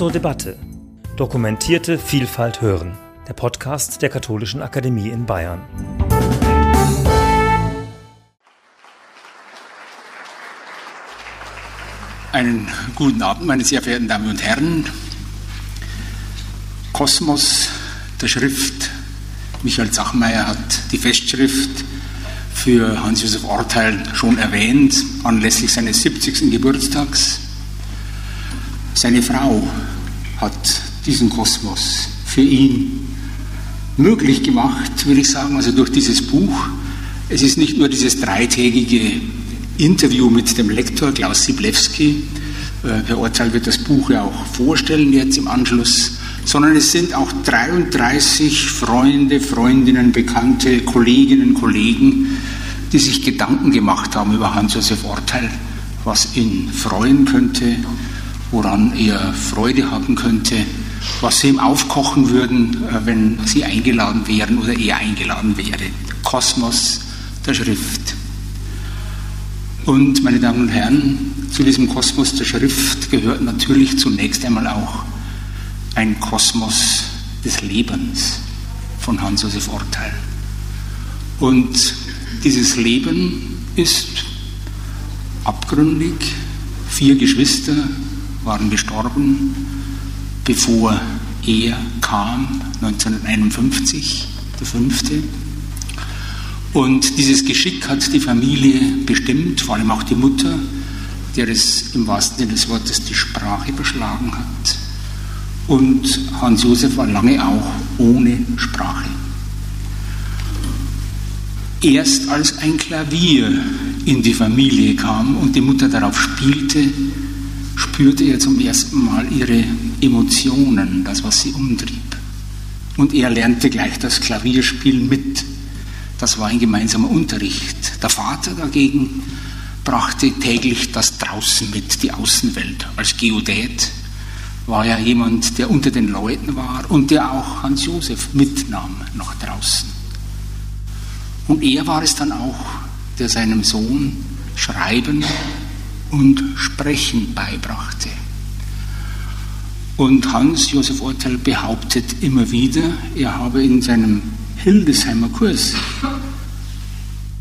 zur Debatte. Dokumentierte Vielfalt hören. Der Podcast der Katholischen Akademie in Bayern. Einen guten Abend, meine sehr verehrten Damen und Herren. Kosmos der Schrift. Michael Zachmeier hat die Festschrift für Hans-Josef Orteil schon erwähnt, anlässlich seines 70. Geburtstags. Seine Frau hat diesen Kosmos für ihn möglich gemacht, würde ich sagen, also durch dieses Buch. Es ist nicht nur dieses dreitägige Interview mit dem Lektor Klaus Siblewski, äh, Herr Orteil wird das Buch ja auch vorstellen jetzt im Anschluss, sondern es sind auch 33 Freunde, Freundinnen, Bekannte, Kolleginnen, Kollegen, die sich Gedanken gemacht haben über Hans-Josef Orteil, was ihn freuen könnte, woran er Freude haben könnte, was sie ihm aufkochen würden, äh, wenn sie eingeladen wären oder er eingeladen wäre. Kosmos der Schrift. Und meine Damen und Herren, zu diesem Kosmos der Schrift gehört natürlich zunächst einmal auch ein Kosmos des Lebens von Hans-Josef Orteil. Und dieses Leben ist abgründig. Vier Geschwister waren gestorben, bevor er kam, 1951, der fünfte. Und dieses Geschick hat die Familie bestimmt, vor allem auch die Mutter, der es im wahrsten Sinne des Wortes die Sprache verschlagen hat. Und Hans Josef war lange auch ohne Sprache. Erst als ein Klavier in die Familie kam und die Mutter darauf spielte, spürte er zum ersten Mal ihre Emotionen, das, was sie umtrieb. Und er lernte gleich das Klavierspielen mit. Das war ein gemeinsamer Unterricht. Der Vater dagegen brachte täglich das Draußen mit, die Außenwelt. Als Geodät war er jemand, der unter den Leuten war und der auch Hans Josef mitnahm nach draußen. Und er war es dann auch, der seinem Sohn Schreiben und Sprechen beibrachte. Und Hans Josef Ortel behauptet immer wieder, er habe in seinem Hildesheimer Kurs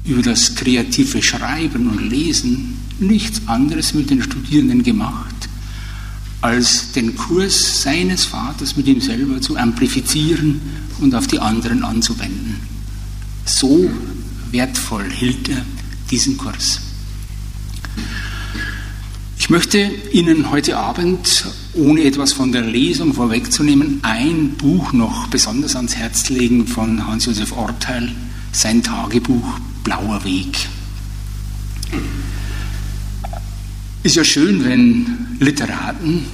über das kreative Schreiben und Lesen nichts anderes mit den Studierenden gemacht, als den Kurs seines Vaters mit ihm selber zu amplifizieren und auf die anderen anzuwenden. So wertvoll hielt er diesen Kurs. Ich möchte Ihnen heute Abend, ohne etwas von der Lesung vorwegzunehmen, ein Buch noch besonders ans Herz legen von Hans-Josef Orteil, sein Tagebuch Blauer Weg. Ist ja schön, wenn Literaten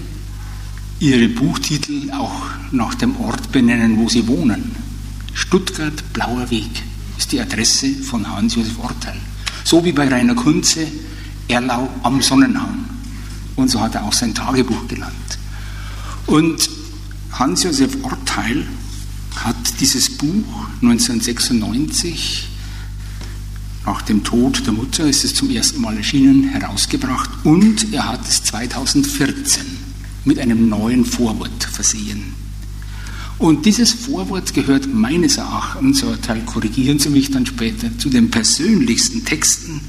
ihre Buchtitel auch nach dem Ort benennen, wo sie wohnen. Stuttgart Blauer Weg ist die Adresse von Hans-Josef Orteil. So wie bei Rainer Kunze Erlau am Sonnenhang. Und so hat er auch sein Tagebuch genannt. Und Hans-Josef Orteil hat dieses Buch 1996, nach dem Tod der Mutter ist es zum ersten Mal erschienen, herausgebracht und er hat es 2014 mit einem neuen Vorwort versehen. Und dieses Vorwort gehört meines Erachtens, so Teil korrigieren Sie mich dann später, zu den persönlichsten Texten.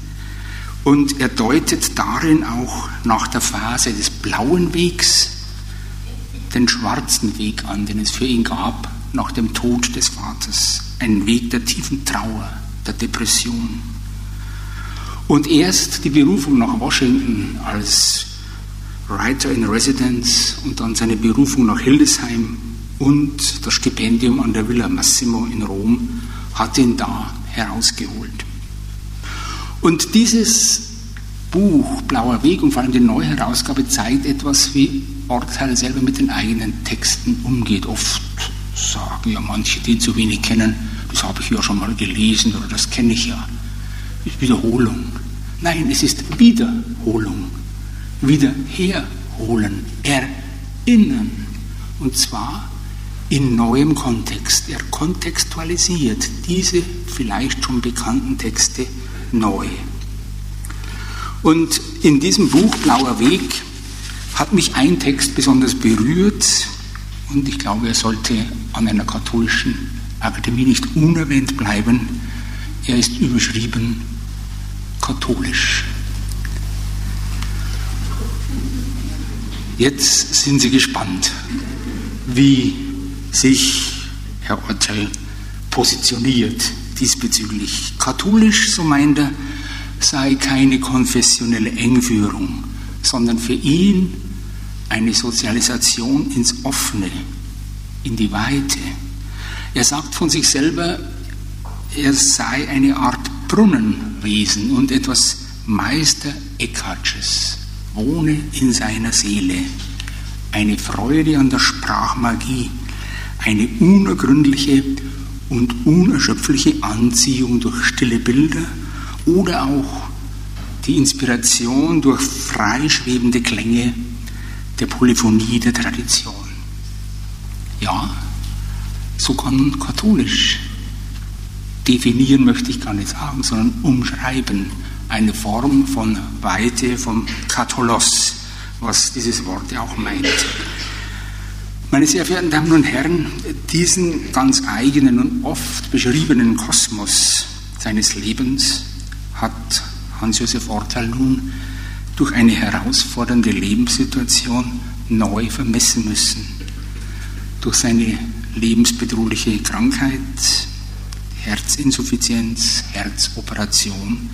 Und er deutet darin auch nach der Phase des blauen Wegs den schwarzen Weg an, den es für ihn gab nach dem Tod des Vaters. Ein Weg der tiefen Trauer, der Depression. Und erst die Berufung nach Washington als Writer in Residence und dann seine Berufung nach Hildesheim und das Stipendium an der Villa Massimo in Rom hat ihn da herausgeholt. Und dieses Buch Blauer Weg und vor allem die Neuherausgabe zeigt etwas, wie Ortteil selber mit den eigenen Texten umgeht. Oft sagen ja manche, die ihn zu wenig kennen, das habe ich ja schon mal gelesen oder das kenne ich ja. Ist Wiederholung. Nein, es ist Wiederholung. Wiederherholen, erinnern. Und zwar in neuem Kontext. Er kontextualisiert diese vielleicht schon bekannten Texte neu. Und in diesem Buch Blauer Weg hat mich ein Text besonders berührt und ich glaube, er sollte an einer katholischen Akademie nicht unerwähnt bleiben. Er ist überschrieben katholisch. Jetzt sind Sie gespannt, wie sich Herr Ortel positioniert diesbezüglich. Katholisch, so meint er, sei keine konfessionelle Engführung, sondern für ihn eine Sozialisation ins Offene, in die Weite. Er sagt von sich selber, er sei eine Art Brunnenwesen und etwas Meister Eckhartsches, wohne in seiner Seele. Eine Freude an der Sprachmagie, eine unergründliche und unerschöpfliche Anziehung durch stille Bilder oder auch die Inspiration durch freischwebende Klänge der Polyphonie der Tradition. Ja, so kann katholisch definieren möchte ich gar nicht sagen, sondern umschreiben. Eine Form von Weite, vom Katholos, was dieses Wort auch meint. Meine sehr verehrten Damen und Herren, diesen ganz eigenen und oft beschriebenen Kosmos seines Lebens hat Hans-Josef Ortal nun durch eine herausfordernde Lebenssituation neu vermessen müssen. Durch seine lebensbedrohliche Krankheit, Herzinsuffizienz, Herzoperation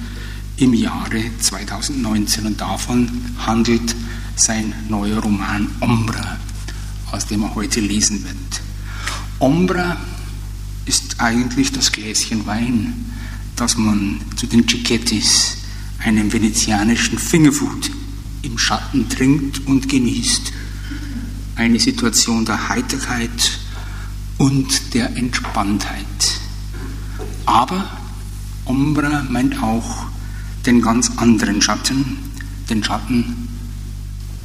im Jahre 2019. Und davon handelt sein neuer Roman Ombra, aus dem er heute lesen wird. Ombra ist eigentlich das Gläschen Wein, das man zu den Cicchettis, einem venezianischen Fingerfood, im Schatten trinkt und genießt. Eine Situation der Heiterkeit und der Entspanntheit. Aber Ombra meint auch den ganz anderen Schatten, den Schatten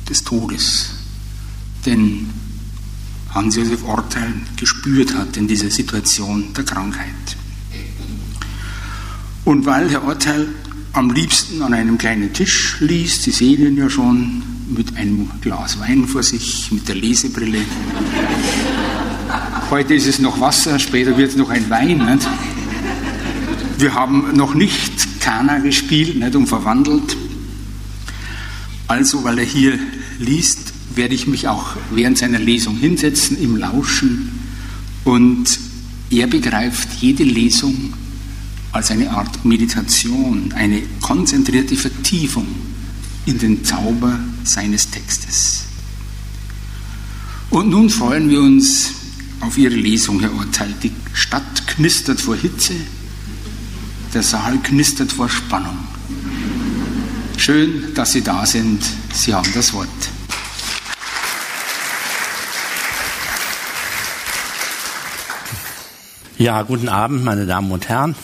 des Todes, den Hans-Josef Orteil gespürt hat in dieser Situation der Krankheit. Und weil Herr Orteil am liebsten an einem kleinen Tisch liest, Sie sehen ihn ja schon mit einem Glas Wein vor sich, mit der Lesebrille. Heute ist es noch Wasser, später wird es noch ein Wein. Nicht? Wir haben noch nicht Kana gespielt nicht, und verwandelt. Also, weil er hier liest, werde ich mich auch während seiner Lesung hinsetzen, im Lauschen. Und er begreift jede Lesung als eine Art Meditation, eine konzentrierte Vertiefung in den Zauber seines Textes. Und nun freuen wir uns auf Ihre Lesung, Herr Urteil. Die Stadt knistert vor Hitze, der Saal knistert vor Spannung. Schön, dass Sie da sind. Sie haben das Wort. Ja, guten Abend, meine Damen und Herren.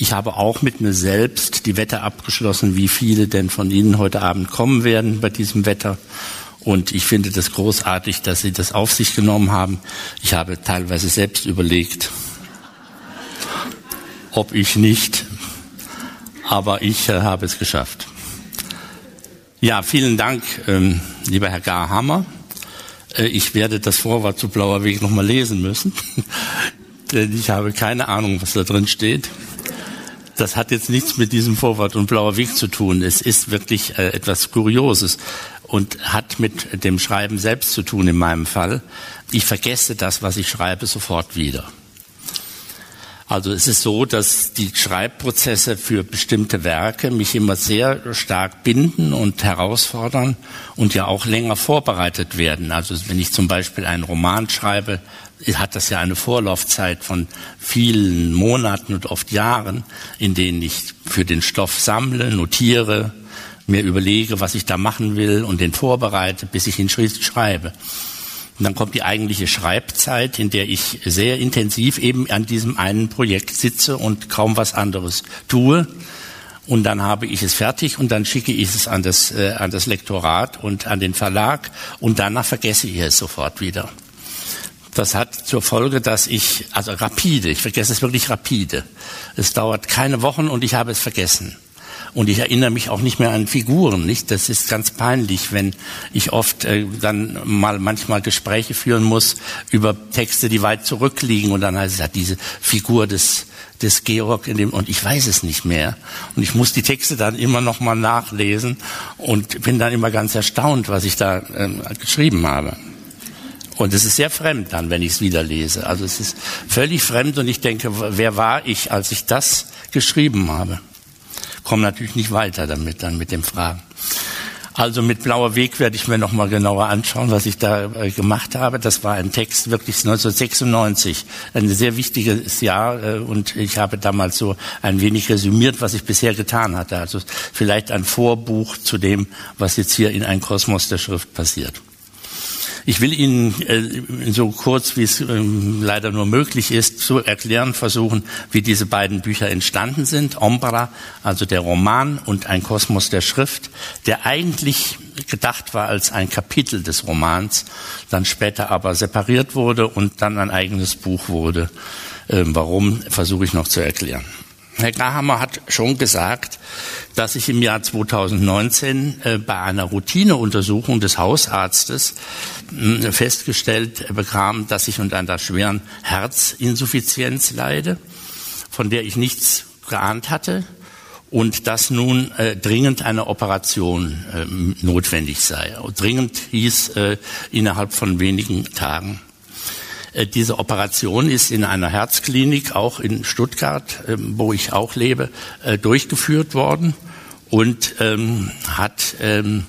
Ich habe auch mit mir selbst die Wette abgeschlossen, wie viele denn von Ihnen heute Abend kommen werden bei diesem Wetter. Und ich finde das großartig, dass Sie das auf sich genommen haben. Ich habe teilweise selbst überlegt, ob ich nicht, aber ich äh, habe es geschafft. Ja, vielen Dank, ähm, lieber Herr Garhammer. Äh, ich werde das Vorwort zu Blauer Weg nochmal lesen müssen, ich habe keine Ahnung, was da drin steht. Das hat jetzt nichts mit diesem Vorwort und Blauer Weg zu tun. Es ist wirklich äh, etwas Kurioses und hat mit dem Schreiben selbst zu tun in meinem Fall. Ich vergesse das, was ich schreibe, sofort wieder. Also es ist so, dass die Schreibprozesse für bestimmte Werke mich immer sehr stark binden und herausfordern und ja auch länger vorbereitet werden. Also wenn ich zum Beispiel einen Roman schreibe, hat das ja eine Vorlaufzeit von vielen Monaten und oft Jahren, in denen ich für den Stoff sammle, notiere, mir überlege, was ich da machen will und den vorbereite, bis ich ihn schreibe. Und dann kommt die eigentliche Schreibzeit, in der ich sehr intensiv eben an diesem einen Projekt sitze und kaum was anderes tue. Und dann habe ich es fertig und dann schicke ich es an das, äh, an das Lektorat und an den Verlag und danach vergesse ich es sofort wieder. Das hat zur Folge, dass ich, also rapide, ich vergesse es wirklich rapide. Es dauert keine Wochen und ich habe es vergessen. und ich erinnere mich auch nicht mehr an Figuren. Nicht, das ist ganz peinlich, wenn ich oft äh, dann mal manchmal Gespräche führen muss über Texte, die weit zurückliegen und dann heißt es ja diese Figur des des Georg in dem und ich weiß es nicht mehr und ich muss die Texte dann immer noch mal nachlesen und bin dann immer ganz erstaunt, was ich da äh, geschrieben habe. Und es ist sehr fremd dann, wenn ich es wieder lese. Also es ist völlig fremd und ich denke, wer war ich, als ich das geschrieben habe? Komme natürlich nicht weiter damit, dann mit den Fragen. Also mit Blauer Weg werde ich mir noch mal genauer anschauen, was ich da äh, gemacht habe. Das war ein Text wirklich 1996, ein sehr wichtiges Jahr äh, und ich habe damals so ein wenig resümiert, was ich bisher getan hatte. Also vielleicht ein Vorbuch zu dem, was jetzt hier in ein Kosmos der Schrift passiert. Ich will Ihnen äh, so kurz, wie es ähm, leider nur möglich ist, zu erklären versuchen, wie diese beiden Bücher entstanden sind. Ombra, also der Roman und ein Kosmos der Schrift, der eigentlich gedacht war als ein Kapitel des Romans, dann später aber separiert wurde und dann ein eigenes Buch wurde. Ähm, warum, versuche ich noch zu erklären. Herr Grahammer hat schon gesagt, dass ich im Jahr 2019 äh, bei einer Routineuntersuchung des Hausarztes äh, festgestellt bekam, dass ich unter einer schweren Herzinsuffizienz leide, von der ich nichts geahnt hatte und dass nun äh, dringend eine Operation äh, notwendig sei. Dringend hieß innerhalb von wenigen Tagen. Äh, diese Operation ist in einer Herzklinik, auch in Stuttgart, ähm, wo ich auch lebe, äh, durchgeführt worden und ähm, hat ähm,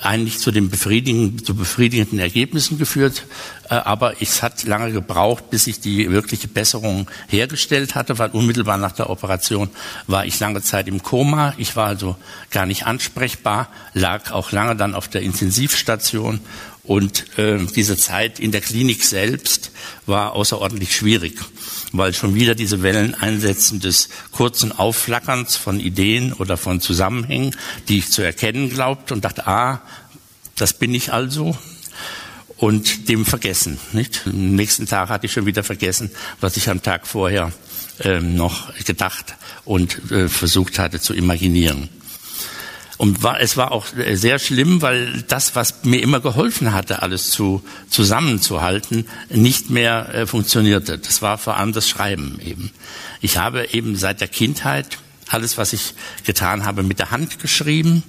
eigentlich zu den befriedigenden, zu befriedigenden Ergebnissen geführt. Äh, aber es hat lange gebraucht, bis ich die wirkliche Besserung hergestellt hatte, weil unmittelbar nach der Operation war ich lange Zeit im Koma. Ich war also gar nicht ansprechbar, lag auch lange dann auf der Intensivstation und äh, diese Zeit in der Klinik selbst war außerordentlich schwierig, weil schon wieder diese Wellen einsetzen des kurzen Aufflackerns von Ideen oder von Zusammenhängen, die ich zu erkennen glaubte und dachte, ah, das bin ich also. Und dem vergessen. Nicht? Am nächsten Tag hatte ich schon wieder vergessen, was ich am Tag vorher äh, noch gedacht und äh, versucht hatte zu imaginieren. Und war, es war auch sehr schlimm, weil das, was mir immer geholfen hatte, alles zu, zusammenzuhalten, nicht mehr äh, funktionierte. Das war vor allem das Schreiben eben. Ich habe eben seit der Kindheit alles, was ich getan habe, mit der Hand geschrieben.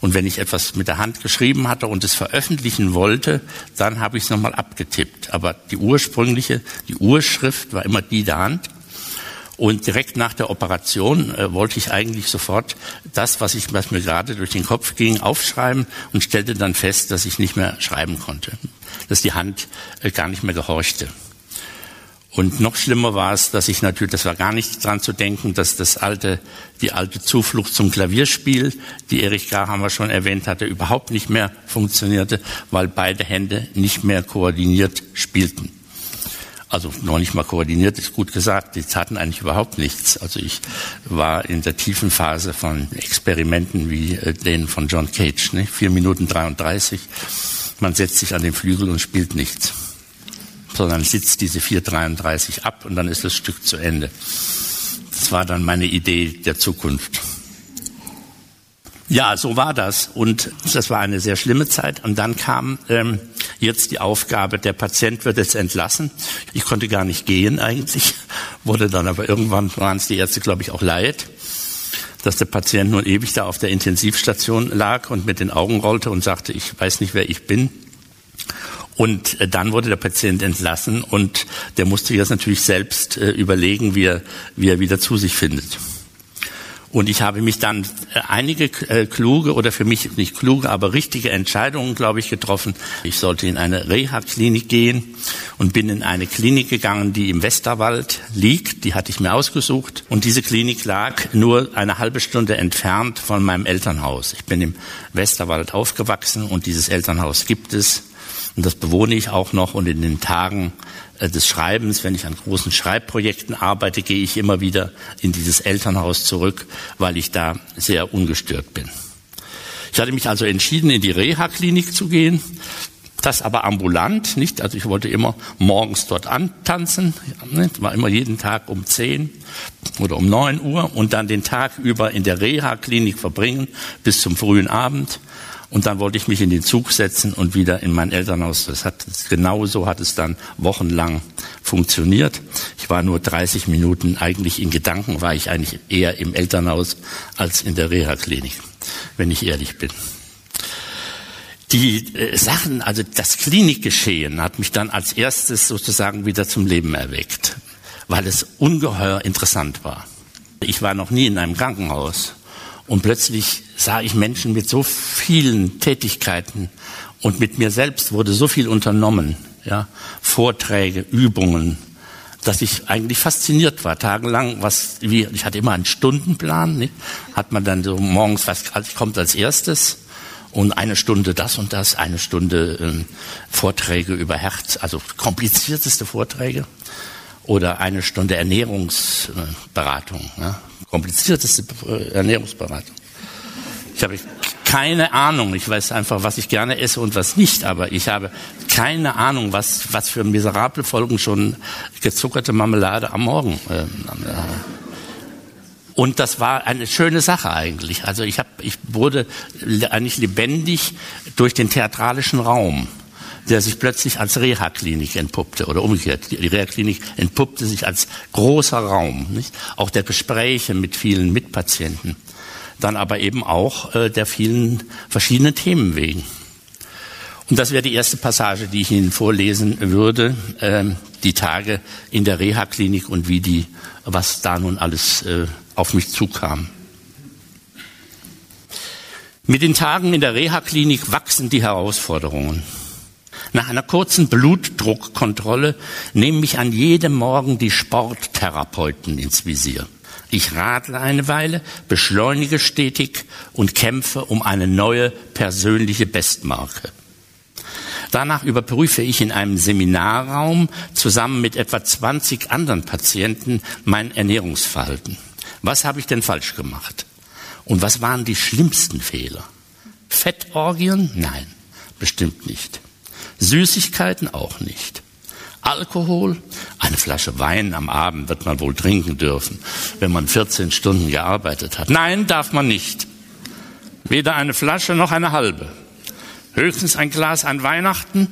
Und wenn ich etwas mit der Hand geschrieben hatte und es veröffentlichen wollte, dann habe ich es nochmal abgetippt. Aber die ursprüngliche, die Urschrift war immer die der Hand. Und direkt nach der Operation äh, wollte ich eigentlich sofort das, was, ich, was mir gerade durch den Kopf ging, aufschreiben und stellte dann fest, dass ich nicht mehr schreiben konnte, dass die Hand äh, gar nicht mehr gehorchte. Und noch schlimmer war es, dass ich natürlich, das war gar nicht dran zu denken, dass das alte, die alte Zuflucht zum Klavierspiel, die Erich Grahammer schon erwähnt hatte, überhaupt nicht mehr funktionierte, weil beide Hände nicht mehr koordiniert spielten also noch nicht mal koordiniert, ist gut gesagt, die taten eigentlich überhaupt nichts. Also ich war in der tiefen Phase von Experimenten wie äh, denen von John Cage, ne? vier Minuten 33. Man setzt sich an den Flügel und spielt nichts, sondern sitzt diese 4,33 ab und dann ist das Stück zu Ende. Das war dann meine Idee der Zukunft. Ja, so war das. Und das war eine sehr schlimme Zeit. Und dann kam ähm, jetzt die Aufgabe, der Patient wird jetzt entlassen. Ich konnte gar nicht gehen eigentlich, wurde dann aber irgendwann, waren es die Ärzte, glaube ich, auch leid, dass der Patient nun ewig da auf der Intensivstation lag und mit den Augen rollte und sagte, ich weiß nicht, wer ich bin. Und äh, dann wurde der Patient entlassen und der musste jetzt natürlich selbst äh, überlegen, wie er, wie er wieder zu sich findet. Und ich habe mich dann äh, einige äh, kluge oder für mich nicht kluge, aber richtige Entscheidungen, glaube ich, getroffen. Ich sollte in eine Reha-Klinik gehen und bin in eine Klinik gegangen, die im Westerwald liegt. Die hatte ich mir ausgesucht. Und diese Klinik lag nur eine halbe Stunde entfernt von meinem Elternhaus. Ich bin im Westerwald aufgewachsen und dieses Elternhaus gibt es. Und das bewohne ich auch noch. Und in den Tagen des Schreibens, wenn ich an großen Schreibprojekten arbeite, gehe ich immer wieder in dieses Elternhaus zurück, weil ich da sehr ungestört bin. Ich hatte mich also entschieden, in die Reha-Klinik zu gehen. Das aber ambulant, nicht? Also ich wollte immer morgens dort antanzen, war immer jeden Tag um 10 oder um 9 Uhr und dann den Tag über in der Reha-Klinik verbringen bis zum frühen Abend. Und dann wollte ich mich in den Zug setzen und wieder in mein Elternhaus. Das hat, genau so hat es dann wochenlang funktioniert. Ich war nur 30 Minuten, eigentlich in Gedanken war ich eigentlich eher im Elternhaus als in der Reha-Klinik, wenn ich ehrlich bin. Die äh, Sachen, also das Klinikgeschehen hat mich dann als erstes sozusagen wieder zum Leben erweckt, weil es ungeheuer interessant war. Ich war noch nie in einem Krankenhaus und plötzlich sah ich Menschen mit so vielen Tätigkeiten und mit mir selbst wurde so viel unternommen, ja, Vorträge, Übungen, dass ich eigentlich fasziniert war, tagelang, was, wie, ich hatte immer einen Stundenplan, nicht? hat man dann so morgens, was kommt als erstes, und eine Stunde das und das, eine Stunde ähm, Vorträge über Herz, also komplizierteste Vorträge oder eine Stunde Ernährungsberatung, ja? Komplizierteste äh, Ernährungsberatung. Ich habe keine Ahnung. Ich weiß einfach, was ich gerne esse und was nicht. Aber ich habe keine Ahnung, was, was für miserable Folgen schon gezuckerte Marmelade am Morgen. Äh, und das war eine schöne Sache eigentlich. Also ich, hab, ich wurde eigentlich lebendig durch den theatralischen Raum, der sich plötzlich als Reha-Klinik entpuppte oder umgekehrt. Die Reha-Klinik entpuppte sich als großer Raum, nicht? auch der Gespräche mit vielen Mitpatienten, dann aber eben auch äh, der vielen verschiedenen Themen wegen. Und das wäre die erste Passage, die ich Ihnen vorlesen würde, äh, die Tage in der Reha-Klinik und wie die, was da nun alles äh, auf mich zukam. Mit den Tagen in der Reha-Klinik wachsen die Herausforderungen. Nach einer kurzen Blutdruckkontrolle nehmen mich an jedem Morgen die Sporttherapeuten ins Visier. Ich radle eine Weile, beschleunige stetig und kämpfe um eine neue persönliche Bestmarke. Danach überprüfe ich in einem Seminarraum zusammen mit etwa 20 anderen Patienten mein Ernährungsverhalten. Was habe ich denn falsch gemacht? Und was waren die schlimmsten Fehler? Fettorgien? Nein, bestimmt nicht. Süßigkeiten auch nicht. Alkohol? Eine Flasche Wein am Abend wird man wohl trinken dürfen, wenn man 14 Stunden gearbeitet hat. Nein, darf man nicht. Weder eine Flasche noch eine halbe. Höchstens ein Glas an Weihnachten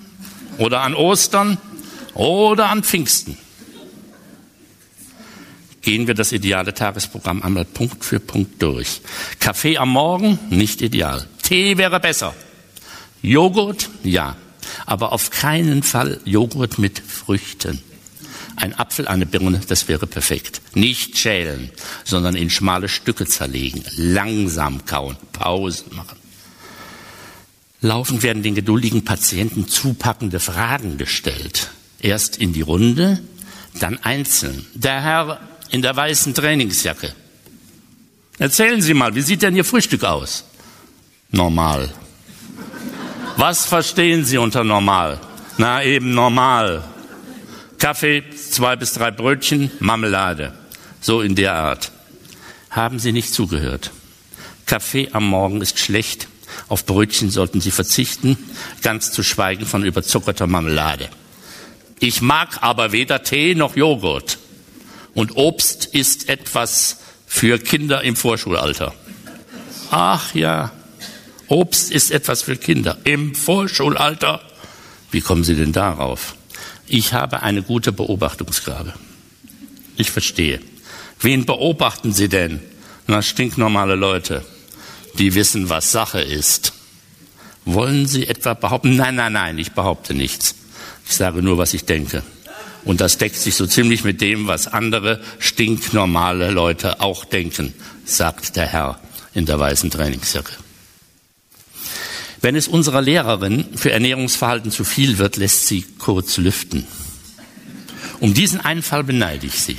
oder an Ostern oder an Pfingsten gehen wir das ideale Tagesprogramm einmal Punkt für Punkt durch. Kaffee am Morgen, nicht ideal. Tee wäre besser. Joghurt, ja. Aber auf keinen Fall Joghurt mit Früchten. Ein Apfel, eine Birne, das wäre perfekt. Nicht schälen, sondern in schmale Stücke zerlegen. Langsam kauen, Pausen machen. Laufend werden den geduldigen Patienten zupackende Fragen gestellt. Erst in die Runde, dann einzeln. Der Herr in der weißen Trainingsjacke. Erzählen Sie mal, wie sieht denn Ihr Frühstück aus? Normal. Was verstehen Sie unter normal? Na eben normal. Kaffee, zwei bis drei Brötchen, Marmelade. So in der Art. Haben Sie nicht zugehört. Kaffee am Morgen ist schlecht. Auf Brötchen sollten Sie verzichten, ganz zu schweigen von überzuckerter Marmelade. Ich mag aber weder Tee noch Joghurt. Und Obst ist etwas für Kinder im Vorschulalter. Ach ja, Obst ist etwas für Kinder im Vorschulalter. Wie kommen Sie denn darauf? Ich habe eine gute Beobachtungsgabe. Ich verstehe. Wen beobachten Sie denn? Na, stinknormale Leute, die wissen, was Sache ist. Wollen Sie etwa behaupten? Nein, nein, nein, ich behaupte nichts. Ich sage nur, was ich denke. Und das deckt sich so ziemlich mit dem, was andere stinknormale Leute auch denken, sagt der Herr in der weißen Trainingsjacke. Wenn es unserer Lehrerin für Ernährungsverhalten zu viel wird, lässt sie kurz lüften. Um diesen einen Fall beneide ich sie.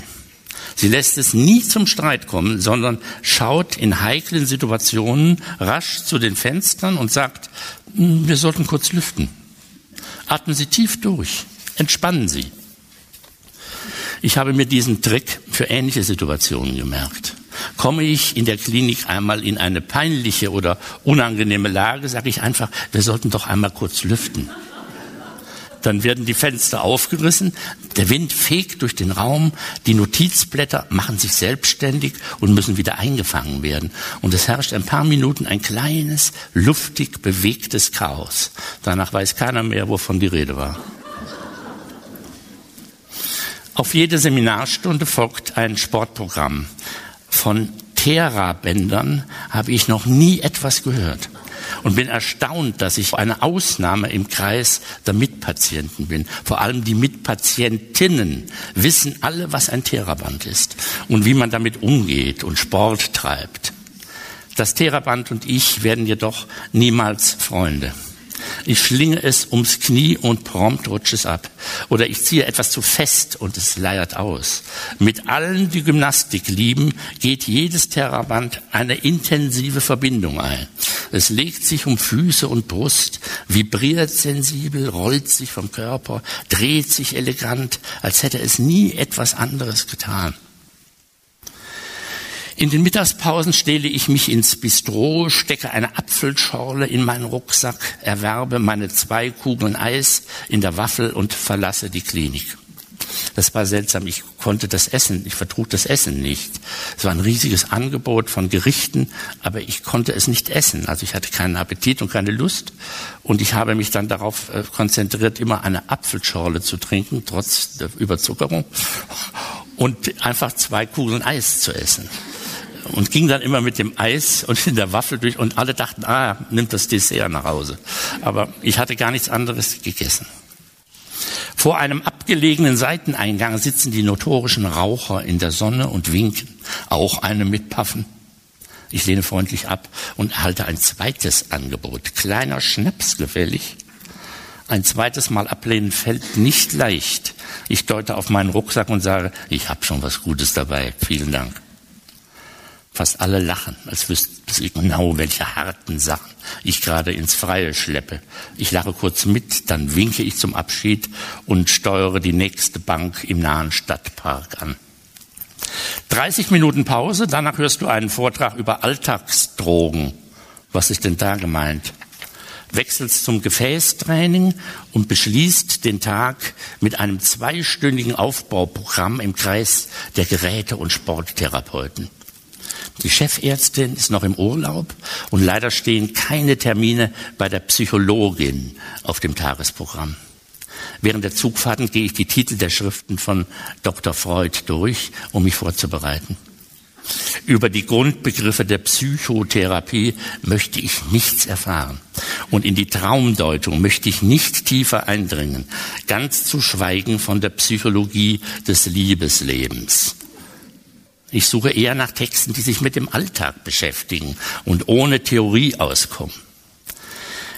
Sie lässt es nie zum Streit kommen, sondern schaut in heiklen Situationen rasch zu den Fenstern und sagt, hm, wir sollten kurz lüften. Atmen Sie tief durch, entspannen Sie. Ich habe mir diesen Trick für ähnliche Situationen gemerkt. Komme ich in der Klinik einmal in eine peinliche oder unangenehme Lage, sage ich einfach, wir sollten doch einmal kurz lüften. dann werden die Fenster aufgerissen, der Wind fegt durch den Raum, die Notizblätter machen sich selbstständig und müssen wieder eingefangen werden. Und es herrscht ein paar Minuten ein kleines, luftig bewegtes Chaos. Danach weiß keiner mehr, wovon die Rede war. Auf jede Seminarstunde folgt ein Sportprogramm. Von Therabändern habe ich noch nie etwas gehört und bin erstaunt, dass ich eine Ausnahme im Kreis der Mitpatienten bin. Vor allem die Mitpatientinnen wissen alle, was ein Theraband ist und wie man damit umgeht und Sport treibt. Das Theraband und ich werden jedoch niemals Freunde. Ich schlinge es ums Knie und prompt rutscht es ab. Oder ich ziehe etwas zu fest und es leiert aus. Mit allen, die Gymnastik lieben, geht jedes Terraband eine intensive Verbindung ein. Es legt sich um Füße und Brust, vibriert sensibel, rollt sich vom Körper, dreht sich elegant, als hätte es nie etwas anderes getan. In den Mittagspausen stelle ich mich ins Bistro, stecke eine Apfelschorle in meinen Rucksack, erwerbe meine zwei Kugeln Eis in der Waffel und verlasse die Klinik. Das war seltsam. Ich konnte das Essen, ich vertrug das Essen nicht. Es war ein riesiges Angebot von Gerichten, aber ich konnte es nicht essen. Also ich hatte keinen Appetit und keine Lust. Und ich habe mich dann darauf äh, konzentriert, immer eine Apfelschorle zu trinken, trotz der Überzuckerung. Und einfach zwei Kugeln Eis zu essen und ging dann immer mit dem Eis und in der Waffel durch und alle dachten, ah, nimmt das Dessert nach Hause. Aber ich hatte gar nichts anderes gegessen. Vor einem abgelegenen Seiteneingang sitzen die notorischen Raucher in der Sonne und winken. Auch eine mit Paffen. Ich lehne freundlich ab und erhalte ein zweites Angebot. Kleiner Schnaps gefällig. Ein zweites Mal ablehnen fällt nicht leicht. Ich deute auf meinen Rucksack und sage, ich habe schon was Gutes dabei. Vielen Dank. Fast alle lachen, als wüssten sie genau, welche harten Sachen ich gerade ins Freie schleppe. Ich lache kurz mit, dann winke ich zum Abschied und steuere die nächste Bank im nahen Stadtpark an. 30 Minuten Pause, danach hörst du einen Vortrag über Alltagsdrogen. Was ist denn da gemeint? Wechselst zum Gefäßtraining und beschließt den Tag mit einem zweistündigen Aufbauprogramm im Kreis der Geräte- und Sporttherapeuten. Die Chefärztin ist noch im Urlaub und leider stehen keine Termine bei der Psychologin auf dem Tagesprogramm. Während der Zugfahrten gehe ich die Titel der Schriften von Dr. Freud durch, um mich vorzubereiten. Über die Grundbegriffe der Psychotherapie möchte ich nichts erfahren. Und in die Traumdeutung möchte ich nicht tiefer eindringen, ganz zu schweigen von der Psychologie des Liebeslebens. Ich suche eher nach Texten, die sich mit dem Alltag beschäftigen und ohne Theorie auskommen.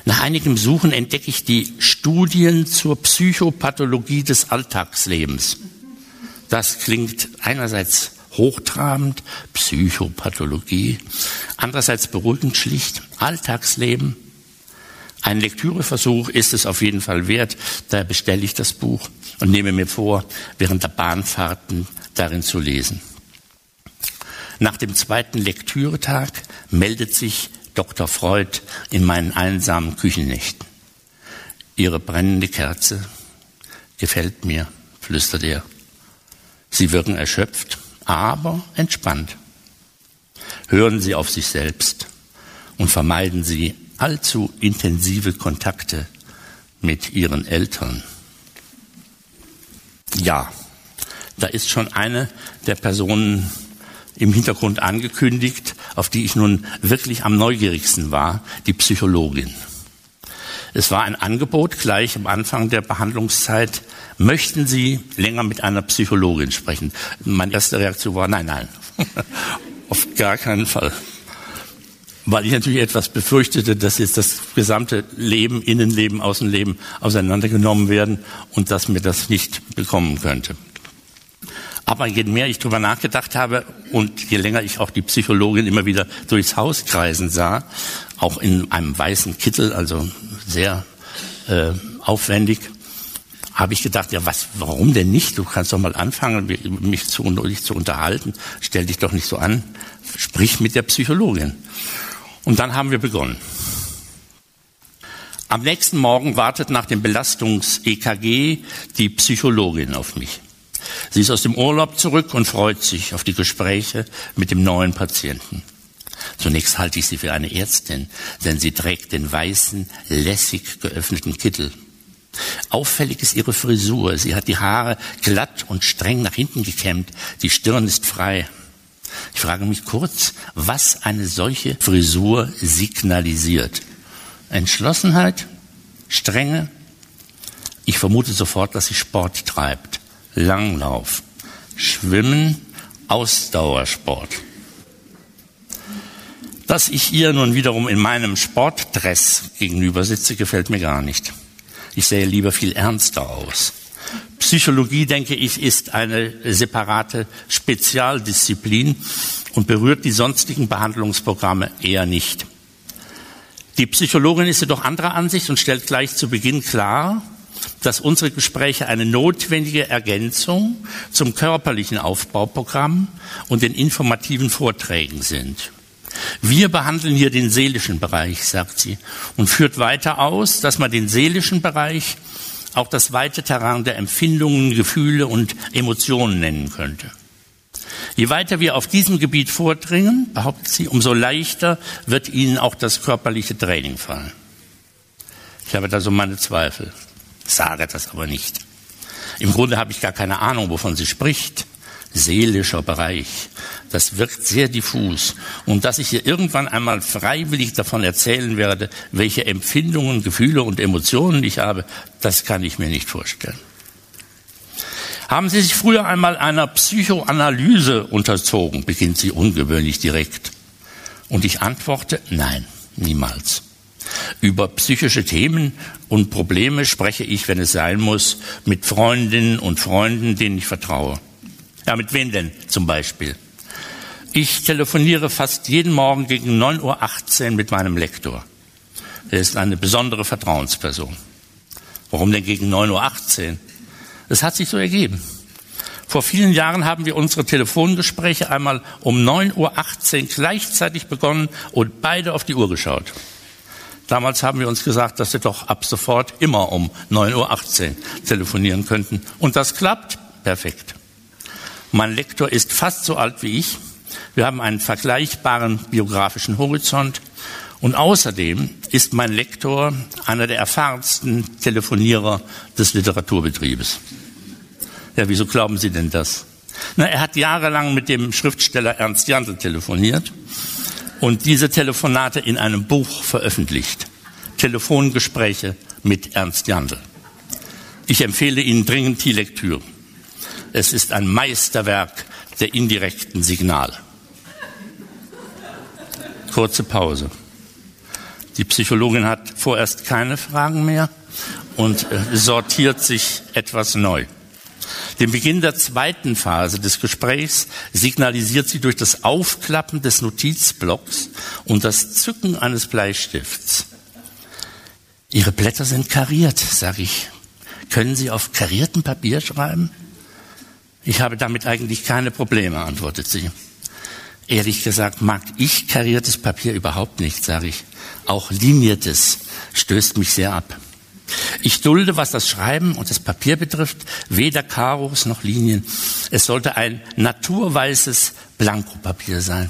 Nach einigem Suchen entdecke ich die Studien zur Psychopathologie des Alltagslebens. Das klingt einerseits hochtrabend, Psychopathologie, andererseits beruhigend schlicht, Alltagsleben. Ein Lektüreversuch ist es auf jeden Fall wert, daher bestelle ich das Buch und nehme mir vor, während der Bahnfahrten darin zu lesen. Nach dem zweiten Lektüretag meldet sich Dr. Freud in meinen einsamen Küchennächten. Ihre brennende Kerze gefällt mir, flüstert er. Sie wirken erschöpft, aber entspannt. Hören Sie auf sich selbst und vermeiden Sie allzu intensive Kontakte mit Ihren Eltern. Ja, da ist schon eine der Personen im Hintergrund angekündigt, auf die ich nun wirklich am neugierigsten war, die Psychologin. Es war ein Angebot gleich am Anfang der Behandlungszeit. Möchten Sie länger mit einer Psychologin sprechen? Meine erste Reaktion war, nein, nein, auf gar keinen Fall. Weil ich natürlich etwas befürchtete, dass jetzt das gesamte Leben, Innenleben, Außenleben auseinandergenommen werden und dass mir das nicht bekommen könnte. Aber je mehr ich darüber nachgedacht habe und je länger ich auch die Psychologin immer wieder durchs Haus kreisen sah, auch in einem weißen Kittel, also sehr äh, aufwendig, habe ich gedacht, ja, was, warum denn nicht? Du kannst doch mal anfangen, mich zu, dich zu unterhalten. Stell dich doch nicht so an. Sprich mit der Psychologin. Und dann haben wir begonnen. Am nächsten Morgen wartet nach dem Belastungs-EKG die Psychologin auf mich. Sie ist aus dem Urlaub zurück und freut sich auf die Gespräche mit dem neuen Patienten. Zunächst halte ich sie für eine Ärztin, denn sie trägt den weißen, lässig geöffneten Kittel. Auffällig ist ihre Frisur. Sie hat die Haare glatt und streng nach hinten gekämmt. Die Stirn ist frei. Ich frage mich kurz, was eine solche Frisur signalisiert. Entschlossenheit? Strenge? Ich vermute sofort, dass sie Sport treibt. Langlauf, Schwimmen, Ausdauersport. Dass ich ihr nun wiederum in meinem Sportdress gegenüber sitze, gefällt mir gar nicht. Ich sähe lieber viel ernster aus. Psychologie, denke ich, ist eine separate Spezialdisziplin und berührt die sonstigen Behandlungsprogramme eher nicht. Die Psychologin ist jedoch anderer Ansicht und stellt gleich zu Beginn klar, dass unsere Gespräche eine notwendige Ergänzung zum körperlichen Aufbauprogramm und den informativen Vorträgen sind. Wir behandeln hier den seelischen Bereich, sagt sie, und führt weiter aus, dass man den seelischen Bereich auch das weite Terrain der Empfindungen, Gefühle und Emotionen nennen könnte. Je weiter wir auf diesem Gebiet vordringen, behauptet sie, umso leichter wird ihnen auch das körperliche Training fallen. Ich habe da so meine Zweifel sage das aber nicht. Im Grunde habe ich gar keine Ahnung, wovon sie spricht. Seelischer Bereich. Das wirkt sehr diffus. Und dass ich ihr irgendwann einmal freiwillig davon erzählen werde, welche Empfindungen, Gefühle und Emotionen ich habe, das kann ich mir nicht vorstellen. Haben Sie sich früher einmal einer Psychoanalyse unterzogen? beginnt sie ungewöhnlich direkt. Und ich antworte, nein, niemals. Über psychische Themen und Probleme spreche ich, wenn es sein muss, mit Freundinnen und Freunden, denen ich vertraue. Ja, mit wem denn zum Beispiel? Ich telefoniere fast jeden Morgen gegen 9.18 Uhr mit meinem Lektor. Er ist eine besondere Vertrauensperson. Warum denn gegen 9.18 Uhr? Es hat sich so ergeben. Vor vielen Jahren haben wir unsere Telefongespräche einmal um 9.18 Uhr gleichzeitig begonnen und beide auf die Uhr geschaut. Damals haben wir uns gesagt, dass wir doch ab sofort immer um 9.18 Uhr telefonieren könnten. Und das klappt perfekt. Mein Lektor ist fast so alt wie ich. Wir haben einen vergleichbaren biografischen Horizont. Und außerdem ist mein Lektor einer der erfahrensten Telefonierer des Literaturbetriebes. Ja, wieso glauben Sie denn das? Na, er hat jahrelang mit dem Schriftsteller Ernst Jandl telefoniert und diese Telefonate in einem Buch veröffentlicht. Telefongespräche mit Ernst Jandl. Ich empfehle Ihnen dringend die Lektüre. Es ist ein Meisterwerk der indirekten Signale. Kurze Pause. Die Psychologin hat vorerst keine Fragen mehr und äh, sortiert sich etwas neu. Den Beginn der zweiten Phase des Gesprächs signalisiert sie durch das Aufklappen des Notizblocks und das Zücken eines Bleistifts. Ihre Blätter sind kariert, sage ich. Können Sie auf kariertem Papier schreiben? Ich habe damit eigentlich keine Probleme, antwortet sie. Ehrlich gesagt mag ich kariertes Papier überhaupt nicht, sage ich. Auch liniertes stößt mich sehr ab. Ich dulde, was das Schreiben und das Papier betrifft, weder Karos noch Linien. Es sollte ein naturweißes Blankopapier sein.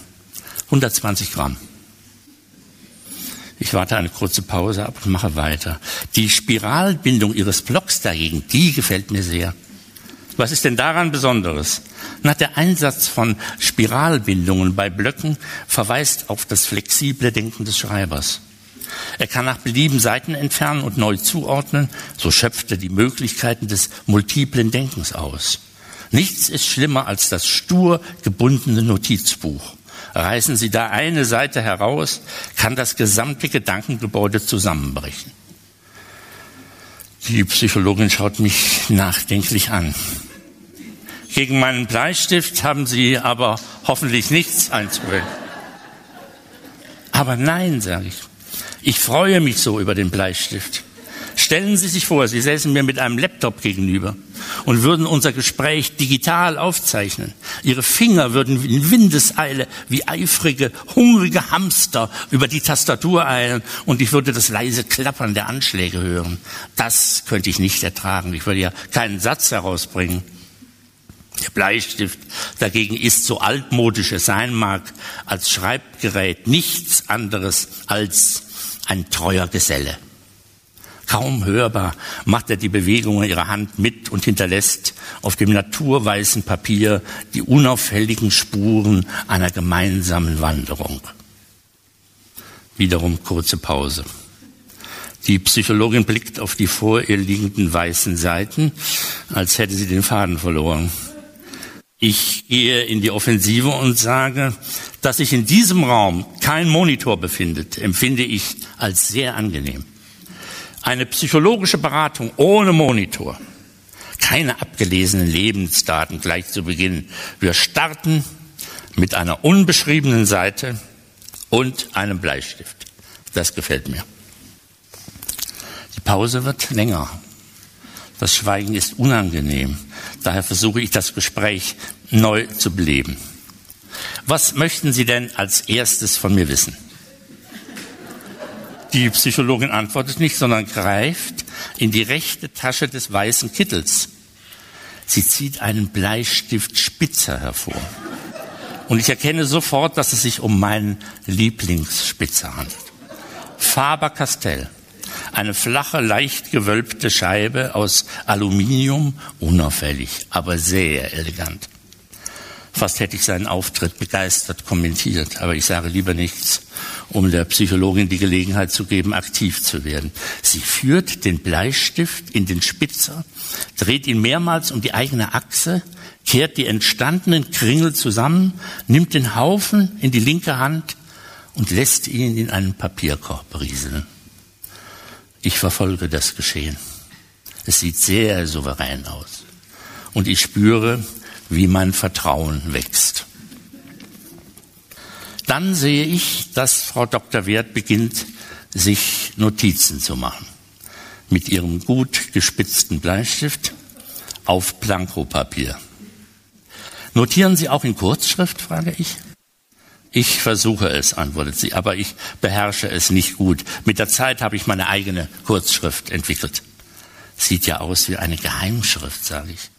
120 Gramm. Ich warte eine kurze Pause ab und mache weiter. Die Spiralbindung Ihres Blocks dagegen, die gefällt mir sehr. Was ist denn daran Besonderes? Na, der Einsatz von Spiralbindungen bei Blöcken verweist auf das flexible Denken des Schreibers. Er kann nach Belieben Seiten entfernen und neu zuordnen. So schöpft er die Möglichkeiten des multiplen Denkens aus. Nichts ist schlimmer als das stur gebundene Notizbuch. Reißen Sie da eine Seite heraus, kann das gesamte Gedankengebäude zusammenbrechen. Die Psychologin schaut mich nachdenklich an. Gegen meinen Bleistift haben Sie aber hoffentlich nichts einzuwenden. Aber nein, sage ich. Ich freue mich so über den Bleistift. Stellen Sie sich vor, Sie säßen mir mit einem Laptop gegenüber und würden unser Gespräch digital aufzeichnen. Ihre Finger würden in Windeseile wie eifrige, hungrige Hamster über die Tastatur eilen und ich würde das leise Klappern der Anschläge hören. Das könnte ich nicht ertragen. Ich würde ja keinen Satz herausbringen. Der Bleistift dagegen ist, so altmodisch es sein mag, als Schreibgerät nichts anderes als ein treuer Geselle. Kaum hörbar macht er die Bewegungen ihrer Hand mit und hinterlässt auf dem naturweißen Papier die unauffälligen Spuren einer gemeinsamen Wanderung. Wiederum kurze Pause. Die Psychologin blickt auf die vor ihr liegenden weißen Seiten, als hätte sie den Faden verloren. Ich gehe in die Offensive und sage, dass sich in diesem Raum kein Monitor befindet, empfinde ich als sehr angenehm. Eine psychologische Beratung ohne Monitor, keine abgelesenen Lebensdaten gleich zu Beginn. Wir starten mit einer unbeschriebenen Seite und einem Bleistift. Das gefällt mir. Die Pause wird länger. Das Schweigen ist unangenehm. Daher versuche ich das Gespräch neu zu beleben. Was möchten Sie denn als erstes von mir wissen? Die Psychologin antwortet nicht, sondern greift in die rechte Tasche des weißen Kittels. Sie zieht einen Bleistift Spitzer hervor. Und ich erkenne sofort, dass es sich um meinen Lieblingsspitzer handelt. Faber-Castell. Eine flache, leicht gewölbte Scheibe aus Aluminium, unauffällig, aber sehr elegant. Fast hätte ich seinen Auftritt begeistert kommentiert, aber ich sage lieber nichts, um der Psychologin die Gelegenheit zu geben, aktiv zu werden. Sie führt den Bleistift in den Spitzer, dreht ihn mehrmals um die eigene Achse, kehrt die entstandenen Kringel zusammen, nimmt den Haufen in die linke Hand und lässt ihn in einen Papierkorb rieseln. Ich verfolge das Geschehen. Es sieht sehr souverän aus. Und ich spüre, wie mein Vertrauen wächst. Dann sehe ich, dass Frau Dr. Wert beginnt, sich Notizen zu machen. Mit ihrem gut gespitzten Bleistift auf Plankopapier. Notieren Sie auch in Kurzschrift, frage ich. Ich versuche es, antwortet sie, aber ich beherrsche es nicht gut. Mit der Zeit habe ich meine eigene Kurzschrift entwickelt. Sieht ja aus wie eine Geheimschrift, sage ich.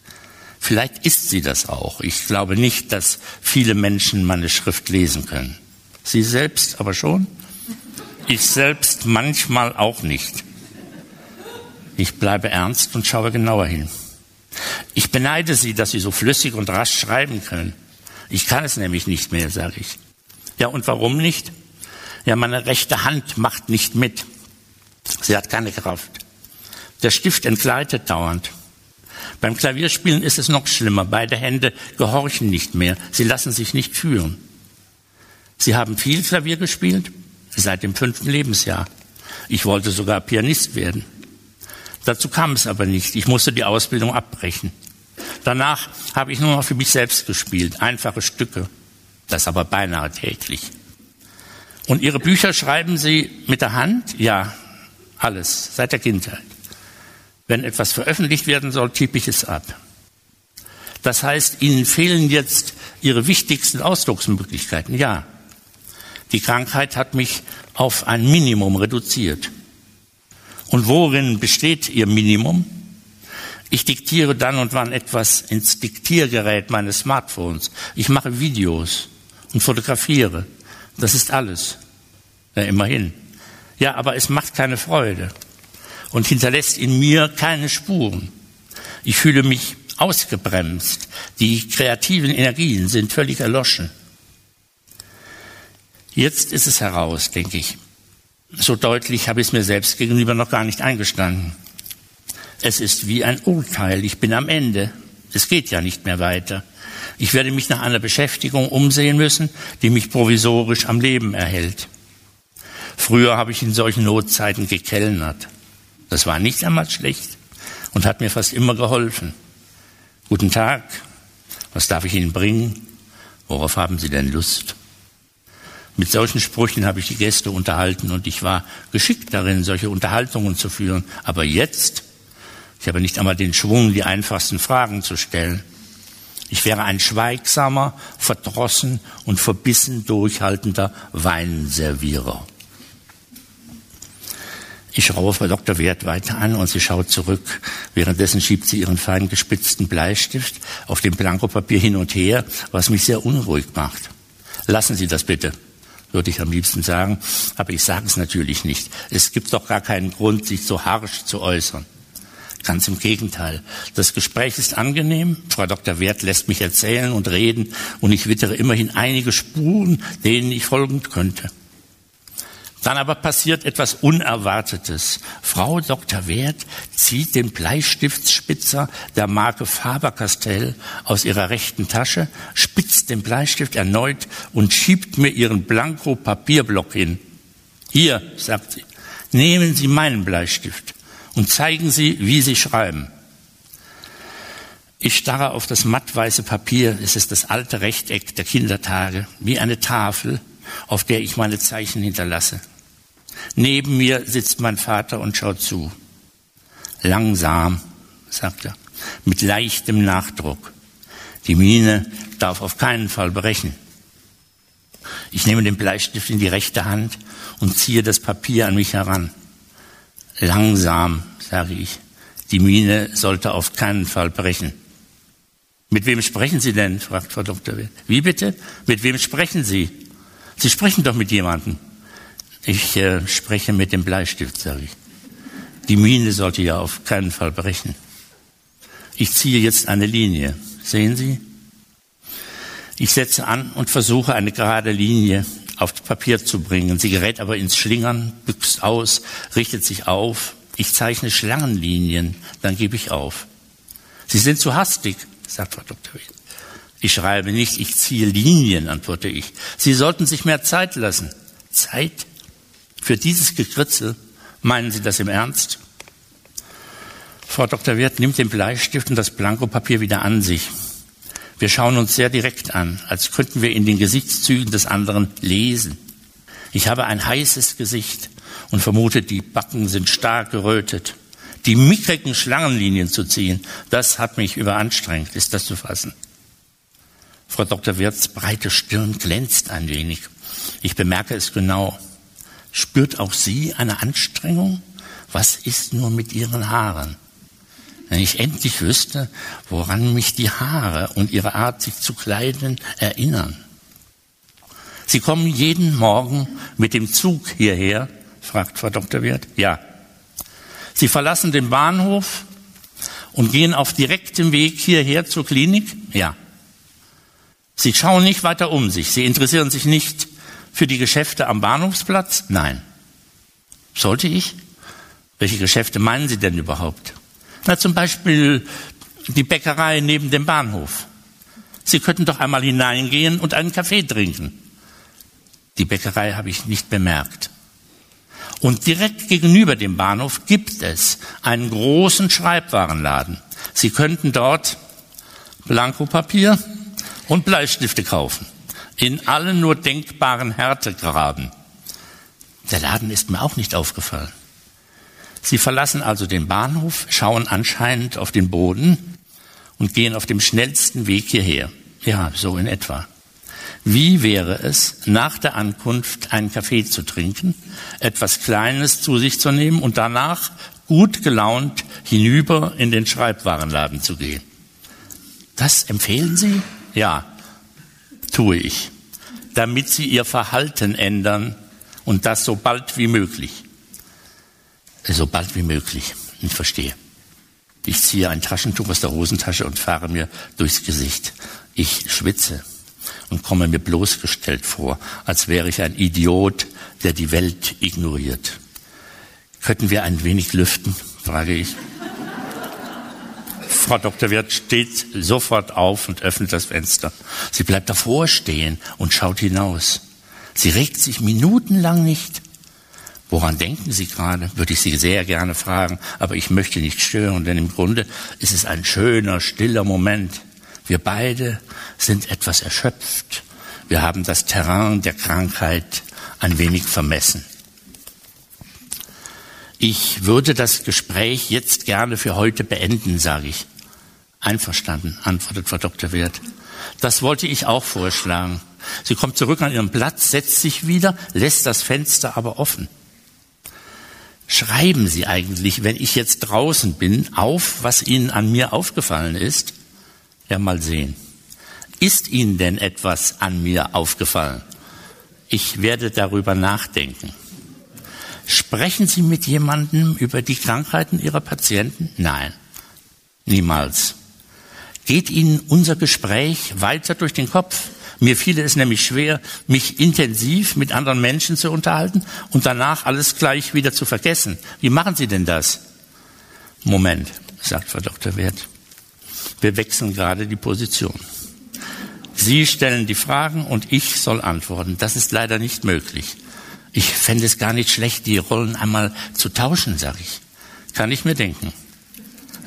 Vielleicht ist sie das auch. Ich glaube nicht, dass viele Menschen meine Schrift lesen können. Sie selbst aber schon? Ich selbst manchmal auch nicht. Ich bleibe ernst und schaue genauer hin. Ich beneide Sie, dass Sie so flüssig und rasch schreiben können. Ich kann es nämlich nicht mehr, sage ich. Ja, und warum nicht? Ja, meine rechte Hand macht nicht mit. Sie hat keine Kraft. Der Stift entgleitet dauernd. Beim Klavierspielen ist es noch schlimmer. Beide Hände gehorchen nicht mehr. Sie lassen sich nicht führen. Sie haben viel Klavier gespielt? Seit dem fünften Lebensjahr. Ich wollte sogar Pianist werden. Dazu kam es aber nicht. Ich musste die Ausbildung abbrechen. Danach habe ich nur noch für mich selbst gespielt, einfache Stücke. Das aber beinahe täglich. Und Ihre Bücher schreiben Sie mit der Hand? Ja, alles, seit der Kindheit. Wenn etwas veröffentlicht werden soll, tippe ich es ab. Das heißt, Ihnen fehlen jetzt Ihre wichtigsten Ausdrucksmöglichkeiten. Ja, die Krankheit hat mich auf ein Minimum reduziert. Und worin besteht Ihr Minimum? Ich diktiere dann und wann etwas ins Diktiergerät meines Smartphones. Ich mache Videos und fotografiere. Das ist alles. Ja, immerhin. Ja, aber es macht keine Freude und hinterlässt in mir keine Spuren. Ich fühle mich ausgebremst. Die kreativen Energien sind völlig erloschen. Jetzt ist es heraus, denke ich. So deutlich habe ich es mir selbst gegenüber noch gar nicht eingestanden. Es ist wie ein Urteil. Ich bin am Ende. Es geht ja nicht mehr weiter. Ich werde mich nach einer Beschäftigung umsehen müssen, die mich provisorisch am Leben erhält. Früher habe ich in solchen Notzeiten gekellnert. Das war nicht einmal schlecht und hat mir fast immer geholfen. Guten Tag, was darf ich Ihnen bringen? Worauf haben Sie denn Lust? Mit solchen Sprüchen habe ich die Gäste unterhalten und ich war geschickt darin, solche Unterhaltungen zu führen. Aber jetzt, ich habe nicht einmal den Schwung, die einfachsten Fragen zu stellen. Ich wäre ein schweigsamer, verdrossen und verbissen durchhaltender Weinservierer. Ich schaue Frau Dr. Wert weiter an und sie schaut zurück. Währenddessen schiebt sie ihren fein gespitzten Bleistift auf dem Blankopapier hin und her, was mich sehr unruhig macht. Lassen Sie das bitte, würde ich am liebsten sagen, aber ich sage es natürlich nicht. Es gibt doch gar keinen Grund, sich so harsch zu äußern. Ganz im Gegenteil. Das Gespräch ist angenehm. Frau Dr. Wert lässt mich erzählen und reden und ich wittere immerhin einige Spuren, denen ich folgen könnte. Dann aber passiert etwas Unerwartetes. Frau Dr. Wert zieht den Bleistiftspitzer der Marke Faber-Castell aus ihrer rechten Tasche, spitzt den Bleistift erneut und schiebt mir ihren Blanko-Papierblock hin. Hier, sagt sie, nehmen Sie meinen Bleistift und zeigen Sie, wie Sie schreiben. Ich starre auf das mattweiße Papier. Es ist das alte Rechteck der Kindertage, wie eine Tafel, auf der ich meine Zeichen hinterlasse. Neben mir sitzt mein Vater und schaut zu. Langsam, sagt er, mit leichtem Nachdruck. Die Mine darf auf keinen Fall brechen. Ich nehme den Bleistift in die rechte Hand und ziehe das Papier an mich heran. Langsam, sage ich. Die Mine sollte auf keinen Fall brechen. Mit wem sprechen Sie denn? fragt Frau Dr. Wie bitte? Mit wem sprechen Sie? Sie sprechen doch mit jemandem. Ich äh, spreche mit dem Bleistift, sage ich. Die Mine sollte ja auf keinen Fall brechen. Ich ziehe jetzt eine Linie. Sehen Sie? Ich setze an und versuche eine gerade Linie aufs Papier zu bringen. Sie gerät aber ins Schlingern, büxt aus, richtet sich auf. Ich zeichne Schlangenlinien, dann gebe ich auf. Sie sind zu hastig, sagt Frau Dr. Witt. Ich schreibe nicht, ich ziehe Linien, antworte ich. Sie sollten sich mehr Zeit lassen. Zeit? Für dieses Gekritzel meinen Sie das im Ernst? Frau Dr. Wirth nimmt den Bleistift und das Blankopapier wieder an sich. Wir schauen uns sehr direkt an, als könnten wir in den Gesichtszügen des anderen lesen. Ich habe ein heißes Gesicht und vermute, die Backen sind stark gerötet. Die mickrigen Schlangenlinien zu ziehen, das hat mich überanstrengt. Ist das zu fassen? Frau Dr. Wirths breite Stirn glänzt ein wenig. Ich bemerke es genau. Spürt auch sie eine Anstrengung? Was ist nur mit ihren Haaren? Wenn ich endlich wüsste, woran mich die Haare und ihre Art, sich zu kleiden, erinnern. Sie kommen jeden Morgen mit dem Zug hierher, fragt Frau Dr. Wirth. Ja. Sie verlassen den Bahnhof und gehen auf direktem Weg hierher zur Klinik? Ja. Sie schauen nicht weiter um sich. Sie interessieren sich nicht für die Geschäfte am Bahnhofsplatz? Nein. Sollte ich? Welche Geschäfte meinen Sie denn überhaupt? Na, zum Beispiel die Bäckerei neben dem Bahnhof. Sie könnten doch einmal hineingehen und einen Kaffee trinken. Die Bäckerei habe ich nicht bemerkt. Und direkt gegenüber dem Bahnhof gibt es einen großen Schreibwarenladen. Sie könnten dort Blankopapier und Bleistifte kaufen in allen nur denkbaren Härtegraben. Der Laden ist mir auch nicht aufgefallen. Sie verlassen also den Bahnhof, schauen anscheinend auf den Boden und gehen auf dem schnellsten Weg hierher. Ja, so in etwa. Wie wäre es, nach der Ankunft einen Kaffee zu trinken, etwas Kleines zu sich zu nehmen und danach gut gelaunt hinüber in den Schreibwarenladen zu gehen? Das empfehlen Sie? Ja, tue ich, damit sie ihr Verhalten ändern und das so bald wie möglich. So bald wie möglich. Ich verstehe. Ich ziehe ein Taschentuch aus der Hosentasche und fahre mir durchs Gesicht. Ich schwitze und komme mir bloßgestellt vor, als wäre ich ein Idiot, der die Welt ignoriert. Könnten wir ein wenig lüften? frage ich. Frau Dr. Wirth steht sofort auf und öffnet das Fenster. Sie bleibt davor stehen und schaut hinaus. Sie regt sich minutenlang nicht. Woran denken Sie gerade? Würde ich Sie sehr gerne fragen, aber ich möchte nicht stören, denn im Grunde ist es ein schöner, stiller Moment. Wir beide sind etwas erschöpft. Wir haben das Terrain der Krankheit ein wenig vermessen. Ich würde das Gespräch jetzt gerne für heute beenden, sage ich. Einverstanden, antwortet Frau Dr. Wirth. Das wollte ich auch vorschlagen. Sie kommt zurück an ihren Platz, setzt sich wieder, lässt das Fenster aber offen. Schreiben Sie eigentlich, wenn ich jetzt draußen bin, auf, was Ihnen an mir aufgefallen ist? Ja, mal sehen. Ist Ihnen denn etwas an mir aufgefallen? Ich werde darüber nachdenken. Sprechen Sie mit jemandem über die Krankheiten Ihrer Patienten? Nein, niemals. Geht Ihnen unser Gespräch weiter durch den Kopf? Mir fiel es nämlich schwer, mich intensiv mit anderen Menschen zu unterhalten und danach alles gleich wieder zu vergessen. Wie machen Sie denn das? Moment, sagt Frau Dr. Wert. Wir wechseln gerade die Position. Sie stellen die Fragen und ich soll antworten. Das ist leider nicht möglich. Ich fände es gar nicht schlecht, die Rollen einmal zu tauschen, sage ich. Kann ich mir denken.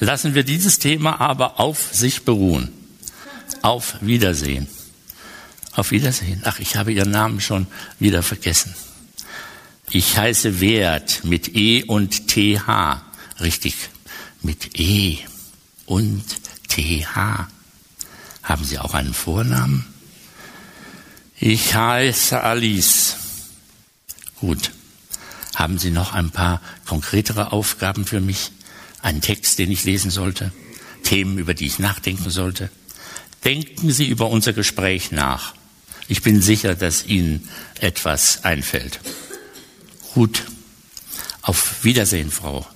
Lassen wir dieses Thema aber auf sich beruhen. Auf Wiedersehen. Auf Wiedersehen. Ach, ich habe Ihren Namen schon wieder vergessen. Ich heiße Wert mit E und TH. Richtig. Mit E und TH. Haben Sie auch einen Vornamen? Ich heiße Alice. Gut. Haben Sie noch ein paar konkretere Aufgaben für mich? Einen Text, den ich lesen sollte? Themen, über die ich nachdenken sollte? Denken Sie über unser Gespräch nach. Ich bin sicher, dass Ihnen etwas einfällt. Gut. Auf Wiedersehen, Frau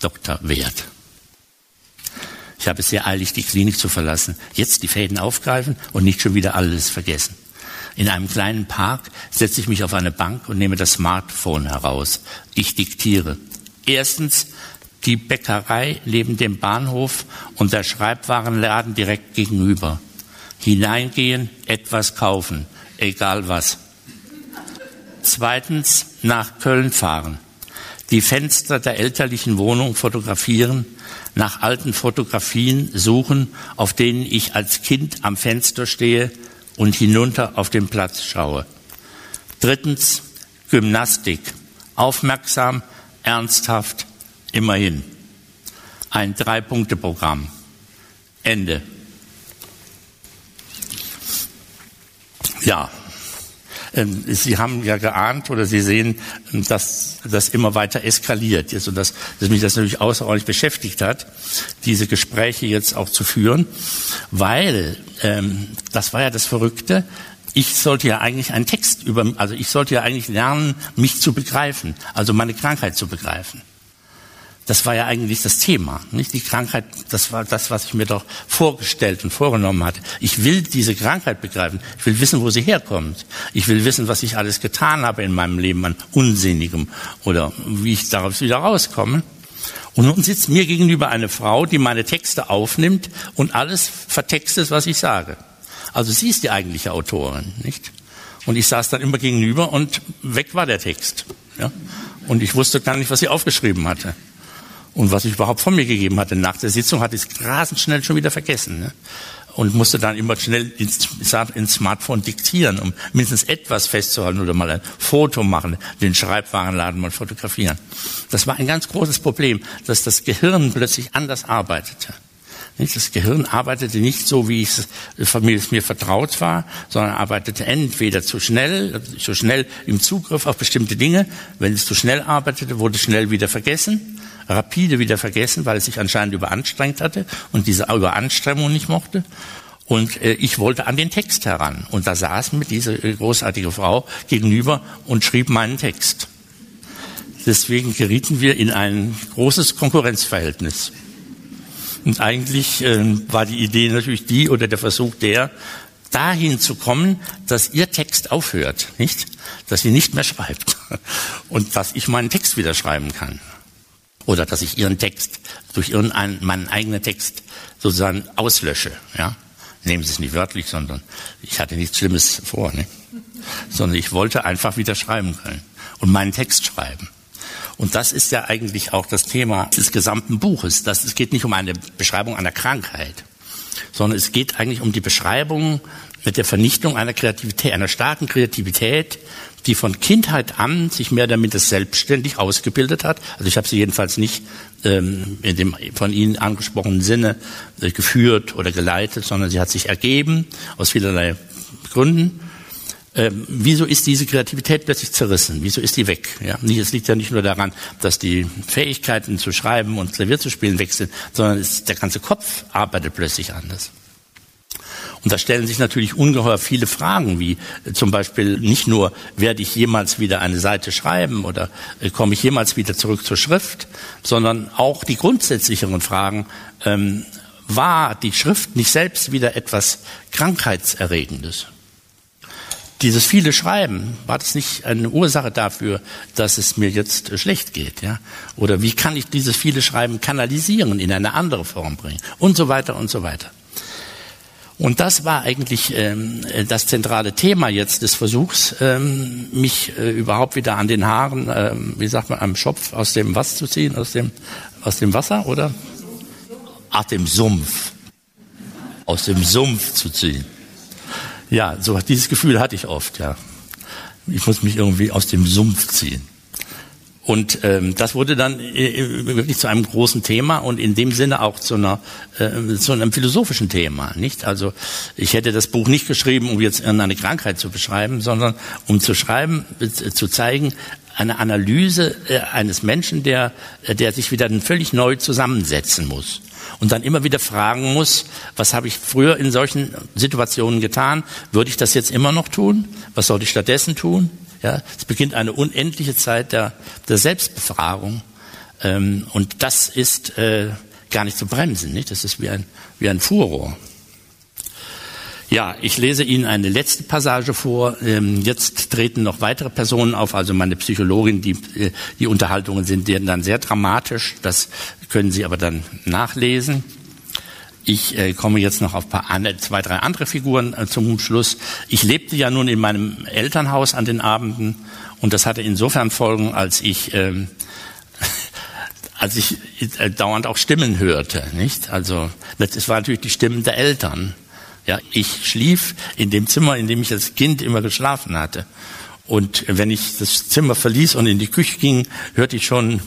Dr. Wert. Ich habe es sehr eilig, die Klinik zu verlassen. Jetzt die Fäden aufgreifen und nicht schon wieder alles vergessen. In einem kleinen Park setze ich mich auf eine Bank und nehme das Smartphone heraus. Ich diktiere. Erstens die Bäckerei neben dem Bahnhof und der Schreibwarenladen direkt gegenüber. Hineingehen, etwas kaufen, egal was. Zweitens nach Köln fahren die Fenster der elterlichen Wohnung fotografieren, nach alten Fotografien suchen, auf denen ich als Kind am Fenster stehe und hinunter auf den Platz schaue. Drittens Gymnastik. Aufmerksam, ernsthaft, immerhin. Ein Drei-Punkte-Programm. Ende. Ja, Sie haben ja geahnt oder Sie sehen, dass das immer weiter eskaliert jetzt und dass, dass mich das natürlich außerordentlich beschäftigt hat, diese Gespräche jetzt auch zu führen, weil ähm, das war ja das Verrückte. Ich sollte ja eigentlich einen Text über, also ich sollte ja eigentlich lernen, mich zu begreifen, also meine Krankheit zu begreifen. Das war ja eigentlich das Thema, nicht die Krankheit. Das war das, was ich mir doch vorgestellt und vorgenommen hatte. Ich will diese Krankheit begreifen. Ich will wissen, wo sie herkommt. Ich will wissen, was ich alles getan habe in meinem Leben an Unsinnigem oder wie ich daraus wieder rauskomme. Und nun sitzt mir gegenüber eine Frau, die meine Texte aufnimmt und alles vertextet, was ich sage. Also sie ist die eigentliche Autorin, nicht? Und ich saß dann immer gegenüber und weg war der Text. Ja? Und ich wusste gar nicht, was sie aufgeschrieben hatte und was ich überhaupt von mir gegeben hatte. Nach der Sitzung hatte ich es rasend schnell schon wieder vergessen. Ne? Und musste dann immer schnell ins, ins, Smartphone diktieren, um mindestens etwas festzuhalten oder mal ein Foto machen, den Schreibwarenladen mal fotografieren. Das war ein ganz großes Problem, dass das Gehirn plötzlich anders arbeitete. Das Gehirn arbeitete nicht so, wie es mir vertraut war, sondern arbeitete entweder zu schnell, zu schnell im Zugriff auf bestimmte Dinge. Wenn es zu schnell arbeitete, wurde es schnell wieder vergessen rapide wieder vergessen, weil es sich anscheinend überanstrengt hatte und diese Überanstrengung nicht mochte. Und äh, ich wollte an den Text heran. Und da saß mir diese äh, großartige Frau gegenüber und schrieb meinen Text. Deswegen gerieten wir in ein großes Konkurrenzverhältnis. Und eigentlich äh, war die Idee natürlich die oder der Versuch der, dahin zu kommen, dass ihr Text aufhört, nicht? Dass sie nicht mehr schreibt. Und dass ich meinen Text wieder schreiben kann oder dass ich ihren Text durch ihren, meinen eigenen Text sozusagen auslösche. Ja? Nehmen Sie es nicht wörtlich, sondern ich hatte nichts Schlimmes vor, ne? sondern ich wollte einfach wieder schreiben können und meinen Text schreiben. Und das ist ja eigentlich auch das Thema des gesamten Buches. Das, es geht nicht um eine Beschreibung einer Krankheit, sondern es geht eigentlich um die Beschreibung mit der Vernichtung einer Kreativität, einer starken Kreativität, die von Kindheit an sich mehr damit selbstständig ausgebildet hat. Also ich habe sie jedenfalls nicht ähm, in dem von Ihnen angesprochenen Sinne äh, geführt oder geleitet, sondern sie hat sich ergeben aus vielerlei Gründen. Ähm, wieso ist diese Kreativität plötzlich zerrissen? Wieso ist die weg? Ja, es liegt ja nicht nur daran, dass die Fähigkeiten zu schreiben und Klavier zu spielen weg sind, sondern es, der ganze Kopf arbeitet plötzlich anders. Und da stellen sich natürlich ungeheuer viele Fragen, wie äh, zum Beispiel nicht nur, werde ich jemals wieder eine Seite schreiben oder äh, komme ich jemals wieder zurück zur Schrift, sondern auch die grundsätzlicheren Fragen, ähm, war die Schrift nicht selbst wieder etwas Krankheitserregendes? Dieses viele Schreiben, war das nicht eine Ursache dafür, dass es mir jetzt äh, schlecht geht? Ja? Oder wie kann ich dieses viele Schreiben kanalisieren, in eine andere Form bringen? Und so weiter und so weiter. Und das war eigentlich ähm, das zentrale Thema jetzt des Versuchs, ähm, mich äh, überhaupt wieder an den Haaren, ähm, wie sagt man, am Schopf aus dem was zu ziehen, aus dem, aus dem Wasser, oder? Ach, dem Sumpf. Aus dem Sumpf zu ziehen. Ja, so dieses Gefühl hatte ich oft, ja. Ich muss mich irgendwie aus dem Sumpf ziehen. Und ähm, das wurde dann äh, wirklich zu einem großen Thema und in dem Sinne auch zu, einer, äh, zu einem philosophischen Thema. Nicht? Also ich hätte das Buch nicht geschrieben, um jetzt irgendeine Krankheit zu beschreiben, sondern um zu schreiben, äh, zu zeigen, eine Analyse äh, eines Menschen, der, äh, der sich wieder völlig neu zusammensetzen muss und dann immer wieder fragen muss, was habe ich früher in solchen Situationen getan? Würde ich das jetzt immer noch tun? Was sollte ich stattdessen tun? Ja, es beginnt eine unendliche Zeit der, der Selbstbefragung. Ähm, und das ist äh, gar nicht zu bremsen. Nicht? Das ist wie ein, wie ein Furor. Ja, ich lese Ihnen eine letzte Passage vor. Ähm, jetzt treten noch weitere Personen auf, also meine Psychologin. Die, äh, die Unterhaltungen sind dann sehr dramatisch. Das können Sie aber dann nachlesen. Ich äh, komme jetzt noch auf paar, zwei, drei andere Figuren äh, zum Schluss. Ich lebte ja nun in meinem Elternhaus an den Abenden und das hatte insofern Folgen, als ich, ähm, als ich äh, dauernd auch Stimmen hörte, nicht? Also das war natürlich die Stimmen der Eltern. Ja, ich schlief in dem Zimmer, in dem ich als Kind immer geschlafen hatte. Und wenn ich das Zimmer verließ und in die Küche ging, hörte ich schon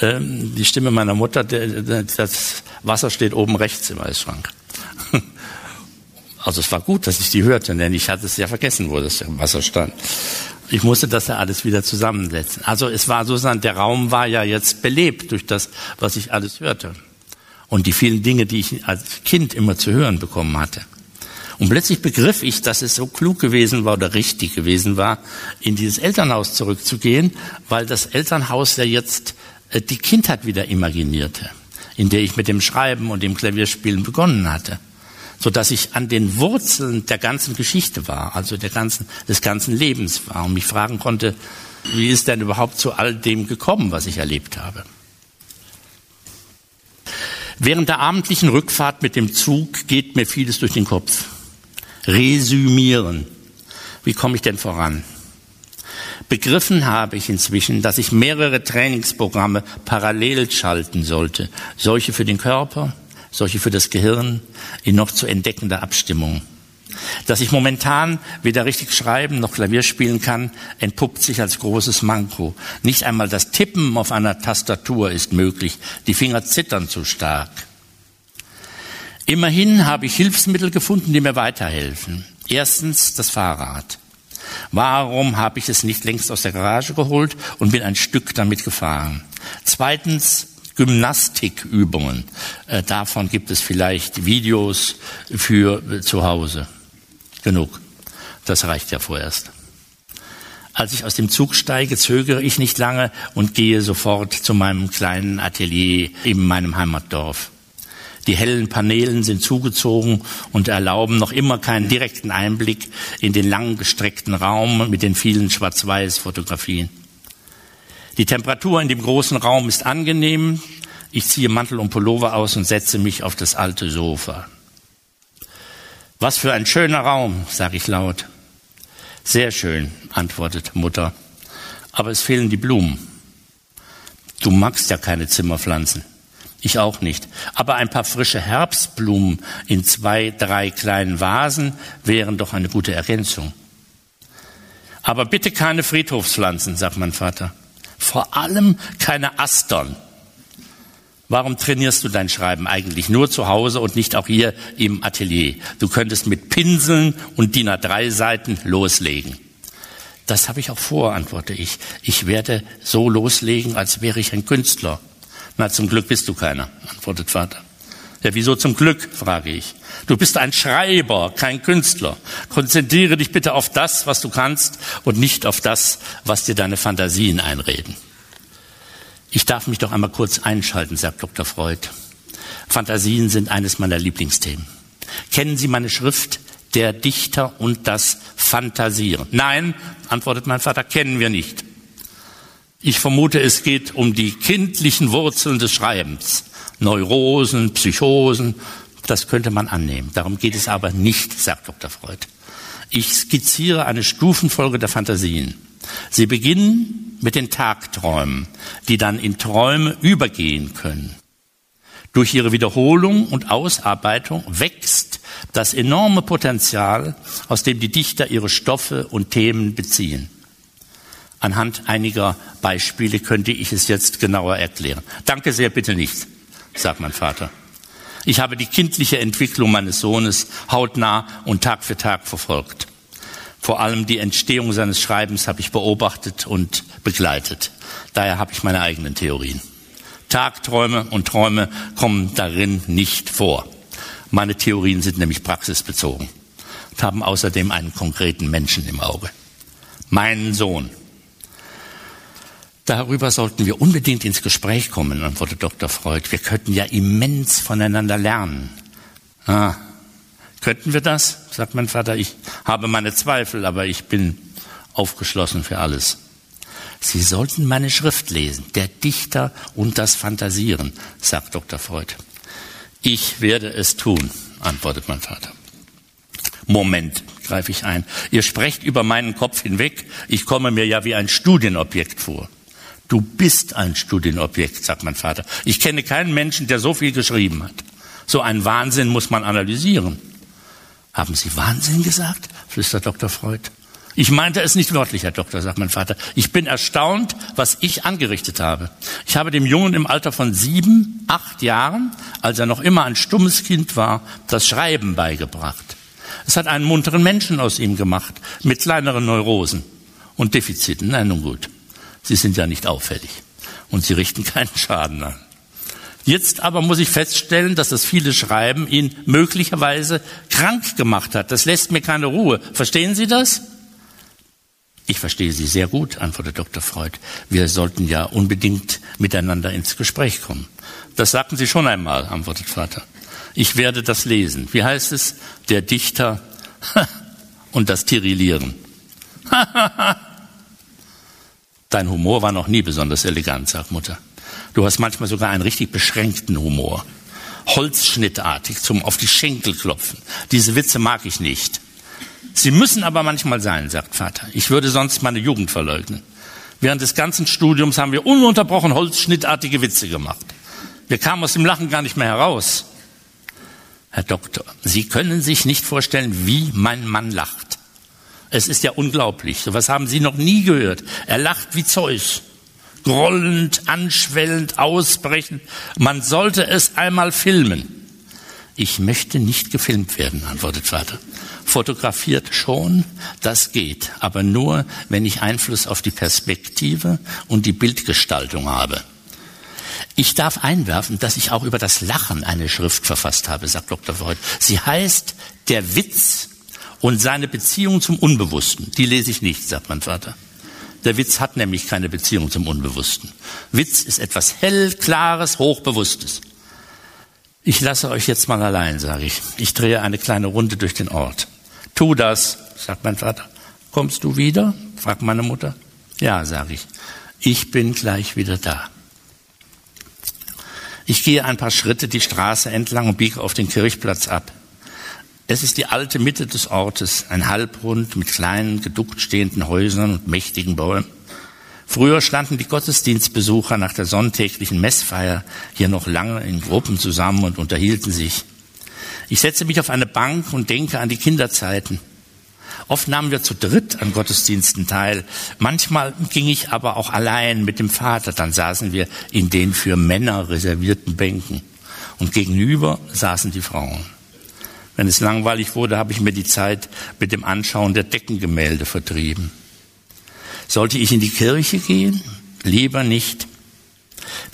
ähm, die Stimme meiner Mutter, das Wasser steht oben rechts im Eisschrank. Also es war gut, dass ich die hörte, denn ich hatte es ja vergessen, wo das Wasser stand. Ich musste das ja alles wieder zusammensetzen. Also es war sozusagen, der Raum war ja jetzt belebt durch das, was ich alles hörte. Und die vielen Dinge, die ich als Kind immer zu hören bekommen hatte. Und plötzlich begriff ich, dass es so klug gewesen war oder richtig gewesen war, in dieses Elternhaus zurückzugehen, weil das Elternhaus ja jetzt die Kindheit wieder imaginierte, in der ich mit dem Schreiben und dem Klavierspielen begonnen hatte, so dass ich an den Wurzeln der ganzen Geschichte war, also der ganzen, des ganzen Lebens war und mich fragen konnte, wie ist denn überhaupt zu all dem gekommen, was ich erlebt habe? Während der abendlichen Rückfahrt mit dem Zug geht mir vieles durch den Kopf. Resümieren. Wie komme ich denn voran? Begriffen habe ich inzwischen, dass ich mehrere Trainingsprogramme parallel schalten sollte. Solche für den Körper, solche für das Gehirn, in noch zu entdeckender Abstimmung. Dass ich momentan weder richtig schreiben noch Klavier spielen kann, entpuppt sich als großes Manko. Nicht einmal das Tippen auf einer Tastatur ist möglich. Die Finger zittern zu stark. Immerhin habe ich Hilfsmittel gefunden, die mir weiterhelfen. Erstens das Fahrrad. Warum habe ich es nicht längst aus der Garage geholt und bin ein Stück damit gefahren? Zweitens, Gymnastikübungen. Äh, davon gibt es vielleicht Videos für äh, zu Hause. Genug. Das reicht ja vorerst. Als ich aus dem Zug steige, zögere ich nicht lange und gehe sofort zu meinem kleinen Atelier in meinem Heimatdorf. Die hellen Paneelen sind zugezogen und erlauben noch immer keinen direkten Einblick in den langgestreckten Raum mit den vielen Schwarz-Weiß-Fotografien. Die Temperatur in dem großen Raum ist angenehm. Ich ziehe Mantel und Pullover aus und setze mich auf das alte Sofa. Was für ein schöner Raum, sage ich laut. Sehr schön, antwortet Mutter. Aber es fehlen die Blumen. Du magst ja keine Zimmerpflanzen. Ich auch nicht. Aber ein paar frische Herbstblumen in zwei, drei kleinen Vasen wären doch eine gute Ergänzung. Aber bitte keine Friedhofspflanzen, sagt mein Vater. Vor allem keine Astern. Warum trainierst du dein Schreiben eigentlich nur zu Hause und nicht auch hier im Atelier? Du könntest mit Pinseln und DIN A3 Seiten loslegen. Das habe ich auch vor, antworte ich. Ich werde so loslegen, als wäre ich ein Künstler. Na, zum Glück bist du keiner, antwortet Vater. Ja, wieso zum Glück, frage ich. Du bist ein Schreiber, kein Künstler. Konzentriere dich bitte auf das, was du kannst und nicht auf das, was dir deine Fantasien einreden. Ich darf mich doch einmal kurz einschalten, sagt Dr. Freud. Fantasien sind eines meiner Lieblingsthemen. Kennen Sie meine Schrift Der Dichter und das Fantasieren? Nein, antwortet mein Vater, kennen wir nicht. Ich vermute, es geht um die kindlichen Wurzeln des Schreibens. Neurosen, Psychosen, das könnte man annehmen. Darum geht es aber nicht, sagt Dr. Freud. Ich skizziere eine Stufenfolge der Fantasien. Sie beginnen mit den Tagträumen, die dann in Träume übergehen können. Durch ihre Wiederholung und Ausarbeitung wächst das enorme Potenzial, aus dem die Dichter ihre Stoffe und Themen beziehen. Anhand einiger Beispiele könnte ich es jetzt genauer erklären. Danke sehr, bitte nicht, sagt mein Vater. Ich habe die kindliche Entwicklung meines Sohnes hautnah und Tag für Tag verfolgt. Vor allem die Entstehung seines Schreibens habe ich beobachtet und begleitet. Daher habe ich meine eigenen Theorien. Tagträume und Träume kommen darin nicht vor. Meine Theorien sind nämlich praxisbezogen und haben außerdem einen konkreten Menschen im Auge. Meinen Sohn. Darüber sollten wir unbedingt ins Gespräch kommen, antwortet Dr. Freud. Wir könnten ja immens voneinander lernen. Ah, könnten wir das? sagt mein Vater. Ich habe meine Zweifel, aber ich bin aufgeschlossen für alles. Sie sollten meine Schrift lesen, der Dichter und das Fantasieren, sagt Dr. Freud. Ich werde es tun, antwortet mein Vater. Moment, greife ich ein. Ihr sprecht über meinen Kopf hinweg. Ich komme mir ja wie ein Studienobjekt vor. Du bist ein Studienobjekt, sagt mein Vater. Ich kenne keinen Menschen, der so viel geschrieben hat. So einen Wahnsinn muss man analysieren. Haben Sie Wahnsinn gesagt? flüstert Dr. Freud. Ich meinte es nicht wörtlich, Herr Doktor, sagt mein Vater. Ich bin erstaunt, was ich angerichtet habe. Ich habe dem Jungen im Alter von sieben, acht Jahren, als er noch immer ein stummes Kind war, das Schreiben beigebracht. Es hat einen munteren Menschen aus ihm gemacht, mit kleineren Neurosen und Defiziten. Na nun gut. Sie sind ja nicht auffällig und Sie richten keinen Schaden an. Jetzt aber muss ich feststellen, dass das viele Schreiben ihn möglicherweise krank gemacht hat. Das lässt mir keine Ruhe. Verstehen Sie das? Ich verstehe Sie sehr gut, antwortet Dr. Freud. Wir sollten ja unbedingt miteinander ins Gespräch kommen. Das sagten Sie schon einmal, antwortet Vater. Ich werde das lesen. Wie heißt es? Der Dichter und das Tirillieren. Dein Humor war noch nie besonders elegant, sagt Mutter. Du hast manchmal sogar einen richtig beschränkten Humor. Holzschnittartig zum auf die Schenkel klopfen. Diese Witze mag ich nicht. Sie müssen aber manchmal sein, sagt Vater. Ich würde sonst meine Jugend verleugnen. Während des ganzen Studiums haben wir ununterbrochen holzschnittartige Witze gemacht. Wir kamen aus dem Lachen gar nicht mehr heraus. Herr Doktor, Sie können sich nicht vorstellen, wie mein Mann lacht. Es ist ja unglaublich. So was haben Sie noch nie gehört. Er lacht wie Zeus. Grollend, anschwellend, ausbrechend. Man sollte es einmal filmen. Ich möchte nicht gefilmt werden, antwortet Vater. Fotografiert schon, das geht, aber nur, wenn ich Einfluss auf die Perspektive und die Bildgestaltung habe. Ich darf einwerfen, dass ich auch über das Lachen eine Schrift verfasst habe, sagt Dr. Freud. Sie heißt Der Witz und seine Beziehung zum Unbewussten, die lese ich nicht, sagt mein Vater. Der Witz hat nämlich keine Beziehung zum Unbewussten. Witz ist etwas hell, klares, hochbewusstes. Ich lasse euch jetzt mal allein, sage ich. Ich drehe eine kleine Runde durch den Ort. Tu das, sagt mein Vater. Kommst du wieder? fragt meine Mutter. Ja, sage ich. Ich bin gleich wieder da. Ich gehe ein paar Schritte die Straße entlang und biege auf den Kirchplatz ab. Es ist die alte Mitte des Ortes, ein Halbrund mit kleinen, geduckt stehenden Häusern und mächtigen Bäumen. Früher standen die Gottesdienstbesucher nach der sonntäglichen Messfeier hier noch lange in Gruppen zusammen und unterhielten sich. Ich setze mich auf eine Bank und denke an die Kinderzeiten. Oft nahmen wir zu dritt an Gottesdiensten teil. Manchmal ging ich aber auch allein mit dem Vater. Dann saßen wir in den für Männer reservierten Bänken. Und gegenüber saßen die Frauen. Wenn es langweilig wurde, habe ich mir die Zeit mit dem Anschauen der Deckengemälde vertrieben. Sollte ich in die Kirche gehen? Lieber nicht.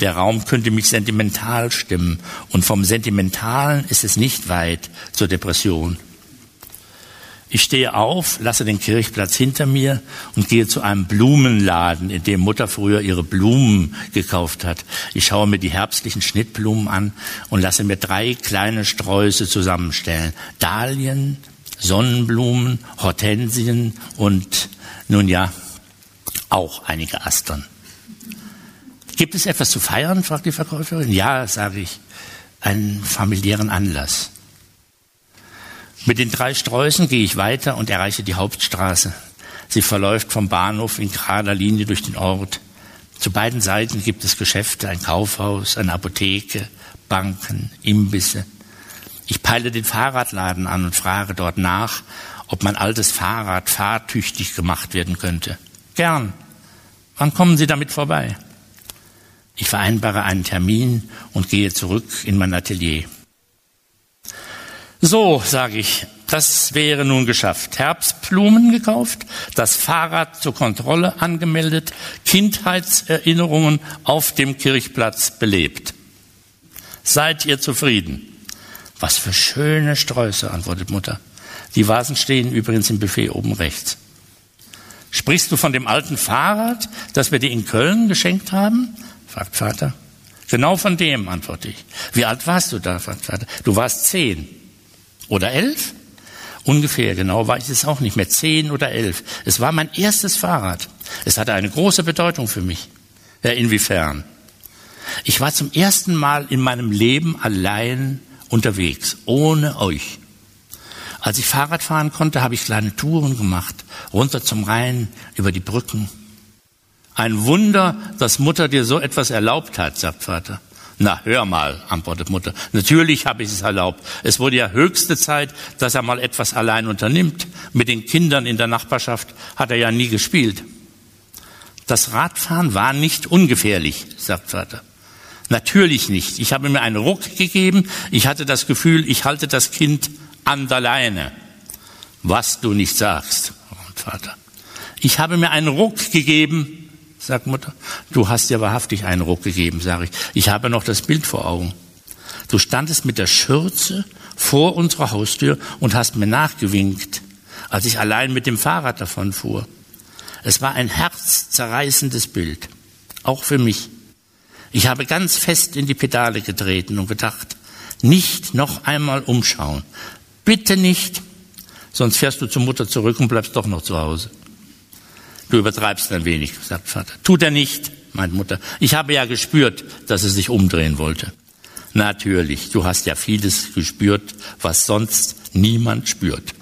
Der Raum könnte mich sentimental stimmen und vom Sentimentalen ist es nicht weit zur Depression. Ich stehe auf, lasse den Kirchplatz hinter mir und gehe zu einem Blumenladen, in dem Mutter früher ihre Blumen gekauft hat. Ich schaue mir die herbstlichen Schnittblumen an und lasse mir drei kleine Sträuße zusammenstellen. Dahlien, Sonnenblumen, Hortensien und nun ja, auch einige Astern. Gibt es etwas zu feiern? fragt die Verkäuferin. Ja, sage ich, einen familiären Anlass. Mit den drei Sträußen gehe ich weiter und erreiche die Hauptstraße. Sie verläuft vom Bahnhof in gerader Linie durch den Ort. Zu beiden Seiten gibt es Geschäfte, ein Kaufhaus, eine Apotheke, Banken, Imbisse. Ich peile den Fahrradladen an und frage dort nach, ob mein altes Fahrrad fahrtüchtig gemacht werden könnte. Gern. Wann kommen Sie damit vorbei? Ich vereinbare einen Termin und gehe zurück in mein Atelier. So, sage ich, das wäre nun geschafft. Herbstblumen gekauft, das Fahrrad zur Kontrolle angemeldet, Kindheitserinnerungen auf dem Kirchplatz belebt. Seid ihr zufrieden? Was für schöne Sträuße, antwortet Mutter. Die Vasen stehen übrigens im Buffet oben rechts. Sprichst du von dem alten Fahrrad, das wir dir in Köln geschenkt haben? fragt Vater. Genau von dem, antworte ich. Wie alt warst du da, fragt Vater. Du warst zehn. Oder elf? Ungefähr, genau weiß ich es auch nicht mehr. Zehn oder elf. Es war mein erstes Fahrrad. Es hatte eine große Bedeutung für mich. Ja, inwiefern? Ich war zum ersten Mal in meinem Leben allein unterwegs, ohne euch. Als ich Fahrrad fahren konnte, habe ich kleine Touren gemacht, runter zum Rhein, über die Brücken. Ein Wunder, dass Mutter dir so etwas erlaubt hat, sagt Vater. Na, hör mal, antwortet Mutter. Natürlich habe ich es erlaubt. Es wurde ja höchste Zeit, dass er mal etwas allein unternimmt. Mit den Kindern in der Nachbarschaft hat er ja nie gespielt. Das Radfahren war nicht ungefährlich, sagt Vater. Natürlich nicht. Ich habe mir einen Ruck gegeben. Ich hatte das Gefühl, ich halte das Kind an der Leine. Was du nicht sagst, Vater. Ich habe mir einen Ruck gegeben sagt Mutter. Du hast dir wahrhaftig einen Ruck gegeben, sage ich. Ich habe noch das Bild vor Augen. Du standest mit der Schürze vor unserer Haustür und hast mir nachgewinkt, als ich allein mit dem Fahrrad davon fuhr. Es war ein herzzerreißendes Bild, auch für mich. Ich habe ganz fest in die Pedale getreten und gedacht, nicht noch einmal umschauen. Bitte nicht, sonst fährst du zur Mutter zurück und bleibst doch noch zu Hause. Du übertreibst ein wenig, sagt Vater. Tut er nicht, meint Mutter. Ich habe ja gespürt, dass er sich umdrehen wollte. Natürlich, du hast ja vieles gespürt, was sonst niemand spürt.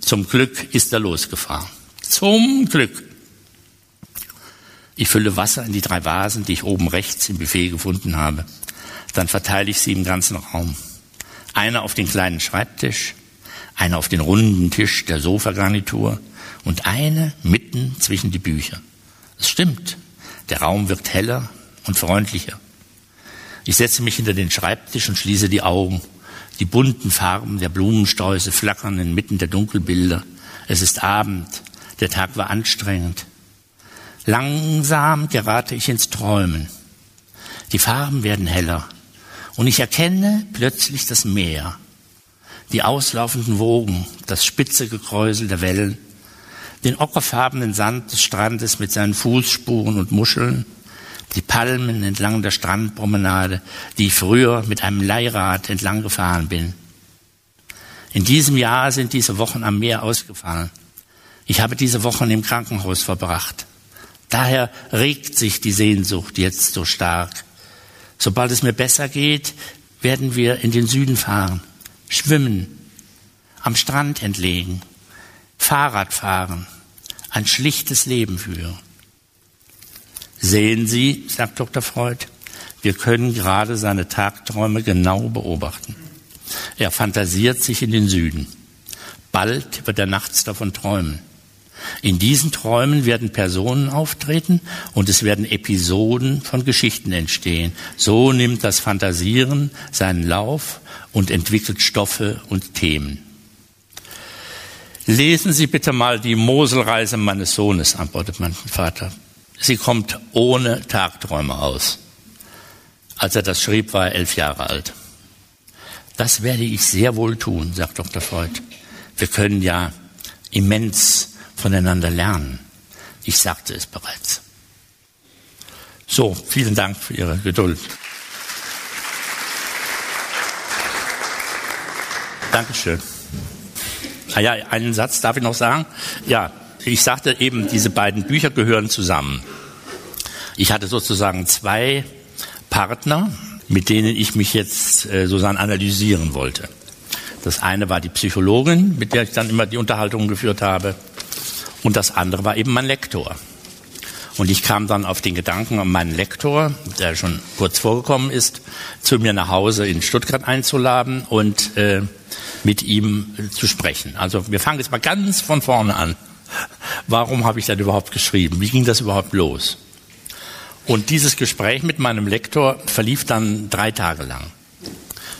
Zum Glück ist er losgefahren. Zum Glück. Ich fülle Wasser in die drei Vasen, die ich oben rechts im Buffet gefunden habe. Dann verteile ich sie im ganzen Raum. Einer auf den kleinen Schreibtisch, einer auf den runden Tisch der Sofagarnitur, und eine mitten zwischen die Bücher. Es stimmt, der Raum wirkt heller und freundlicher. Ich setze mich hinter den Schreibtisch und schließe die Augen. Die bunten Farben der Blumensträuße flackern inmitten der Dunkelbilder. Es ist Abend, der Tag war anstrengend. Langsam gerate ich ins Träumen. Die Farben werden heller und ich erkenne plötzlich das Meer, die auslaufenden Wogen, das spitze Gekräusel der Wellen, den ockerfarbenen Sand des Strandes mit seinen Fußspuren und Muscheln, die Palmen entlang der Strandpromenade, die ich früher mit einem Leihrad entlang gefahren bin. In diesem Jahr sind diese Wochen am Meer ausgefallen. Ich habe diese Wochen im Krankenhaus verbracht. Daher regt sich die Sehnsucht jetzt so stark. Sobald es mir besser geht, werden wir in den Süden fahren, schwimmen, am Strand entlegen, Fahrrad fahren, ein schlichtes Leben führen. Sehen Sie, sagt Dr. Freud, wir können gerade seine Tagträume genau beobachten. Er fantasiert sich in den Süden. Bald wird er nachts davon träumen. In diesen Träumen werden Personen auftreten und es werden Episoden von Geschichten entstehen. So nimmt das Fantasieren seinen Lauf und entwickelt Stoffe und Themen. Lesen Sie bitte mal die Moselreise meines Sohnes, antwortet mein Vater. Sie kommt ohne Tagträume aus. Als er das schrieb, war er elf Jahre alt. Das werde ich sehr wohl tun, sagt Dr. Freud. Wir können ja immens voneinander lernen. Ich sagte es bereits. So, vielen Dank für Ihre Geduld. Dankeschön. Ah ja, einen Satz darf ich noch sagen. Ja, ich sagte eben, diese beiden Bücher gehören zusammen. Ich hatte sozusagen zwei Partner, mit denen ich mich jetzt äh, sozusagen analysieren wollte. Das eine war die Psychologin, mit der ich dann immer die Unterhaltung geführt habe. Und das andere war eben mein Lektor. Und ich kam dann auf den Gedanken, meinen Lektor, der schon kurz vorgekommen ist, zu mir nach Hause in Stuttgart einzuladen und äh, mit ihm zu sprechen. Also wir fangen jetzt mal ganz von vorne an. Warum habe ich das überhaupt geschrieben? Wie ging das überhaupt los? Und dieses Gespräch mit meinem Lektor verlief dann drei Tage lang.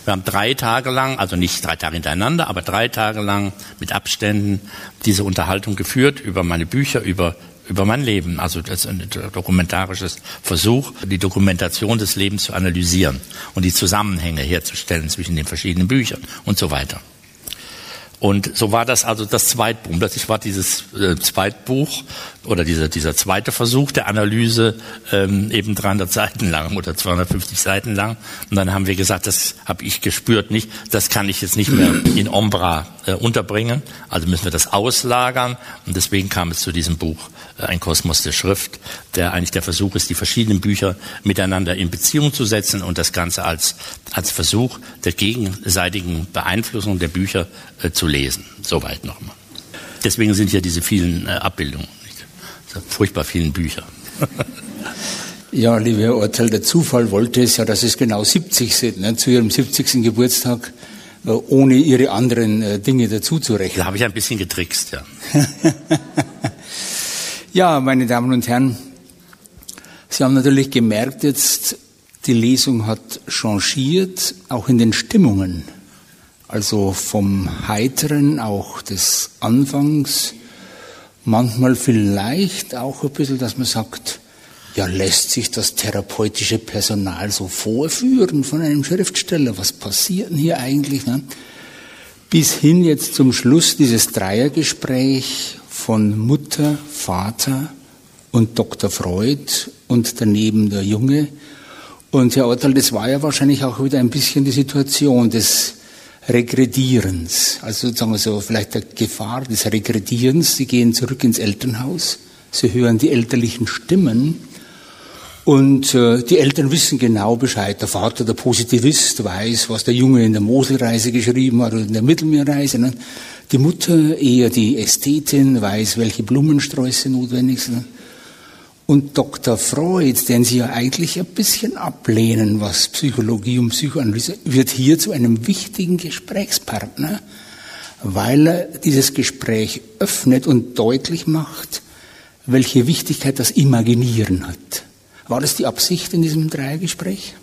Wir haben drei Tage lang, also nicht drei Tage hintereinander, aber drei Tage lang mit Abständen diese Unterhaltung geführt über meine Bücher, über über mein Leben. Also das ist ein dokumentarisches Versuch, die Dokumentation des Lebens zu analysieren und die Zusammenhänge herzustellen zwischen den verschiedenen Büchern und so weiter. Und so war das also das Zweitbuch. Plötzlich war dieses äh, Zweitbuch oder dieser, dieser zweite Versuch der Analyse ähm, eben 300 Seiten lang oder 250 Seiten lang. Und dann haben wir gesagt, das habe ich gespürt nicht, das kann ich jetzt nicht mehr in Ombra äh, unterbringen. Also müssen wir das auslagern. Und deswegen kam es zu diesem Buch äh, Ein Kosmos der Schrift, der eigentlich der Versuch ist, die verschiedenen Bücher miteinander in Beziehung zu setzen und das Ganze als, als Versuch der gegenseitigen Beeinflussung der Bücher äh, zu lesen. Soweit nochmal. Deswegen sind ja diese vielen äh, Abbildungen, furchtbar vielen Bücher. Ja, liebe Herr Ortel, der Zufall wollte es ja, dass es genau 70 sind, ne, zu Ihrem 70. Geburtstag, äh, ohne Ihre anderen äh, Dinge dazuzurechnen. Da habe ich ein bisschen getrickst, ja. ja, meine Damen und Herren, Sie haben natürlich gemerkt jetzt, die Lesung hat changiert, auch in den Stimmungen. Also vom Heiteren, auch des Anfangs, manchmal vielleicht auch ein bisschen, dass man sagt, ja, lässt sich das therapeutische Personal so vorführen von einem Schriftsteller? Was passiert denn hier eigentlich? Ne? Bis hin jetzt zum Schluss dieses Dreiergespräch von Mutter, Vater und Dr. Freud und daneben der Junge. Und Herr Ottal, das war ja wahrscheinlich auch wieder ein bisschen die Situation des Regredierens, also sozusagen so vielleicht der Gefahr des Regredierens. Sie gehen zurück ins Elternhaus, sie hören die elterlichen Stimmen und äh, die Eltern wissen genau Bescheid. Der Vater, der Positivist, weiß, was der Junge in der Moselreise geschrieben hat oder in der Mittelmeerreise. Ne? Die Mutter, eher die Ästhetin, weiß, welche Blumensträuße notwendig sind. Und Dr. Freud, den Sie ja eigentlich ein bisschen ablehnen, was Psychologie und Psychoanalyse, wird hier zu einem wichtigen Gesprächspartner, weil er dieses Gespräch öffnet und deutlich macht, welche Wichtigkeit das Imaginieren hat. War das die Absicht in diesem Dreiergespräch?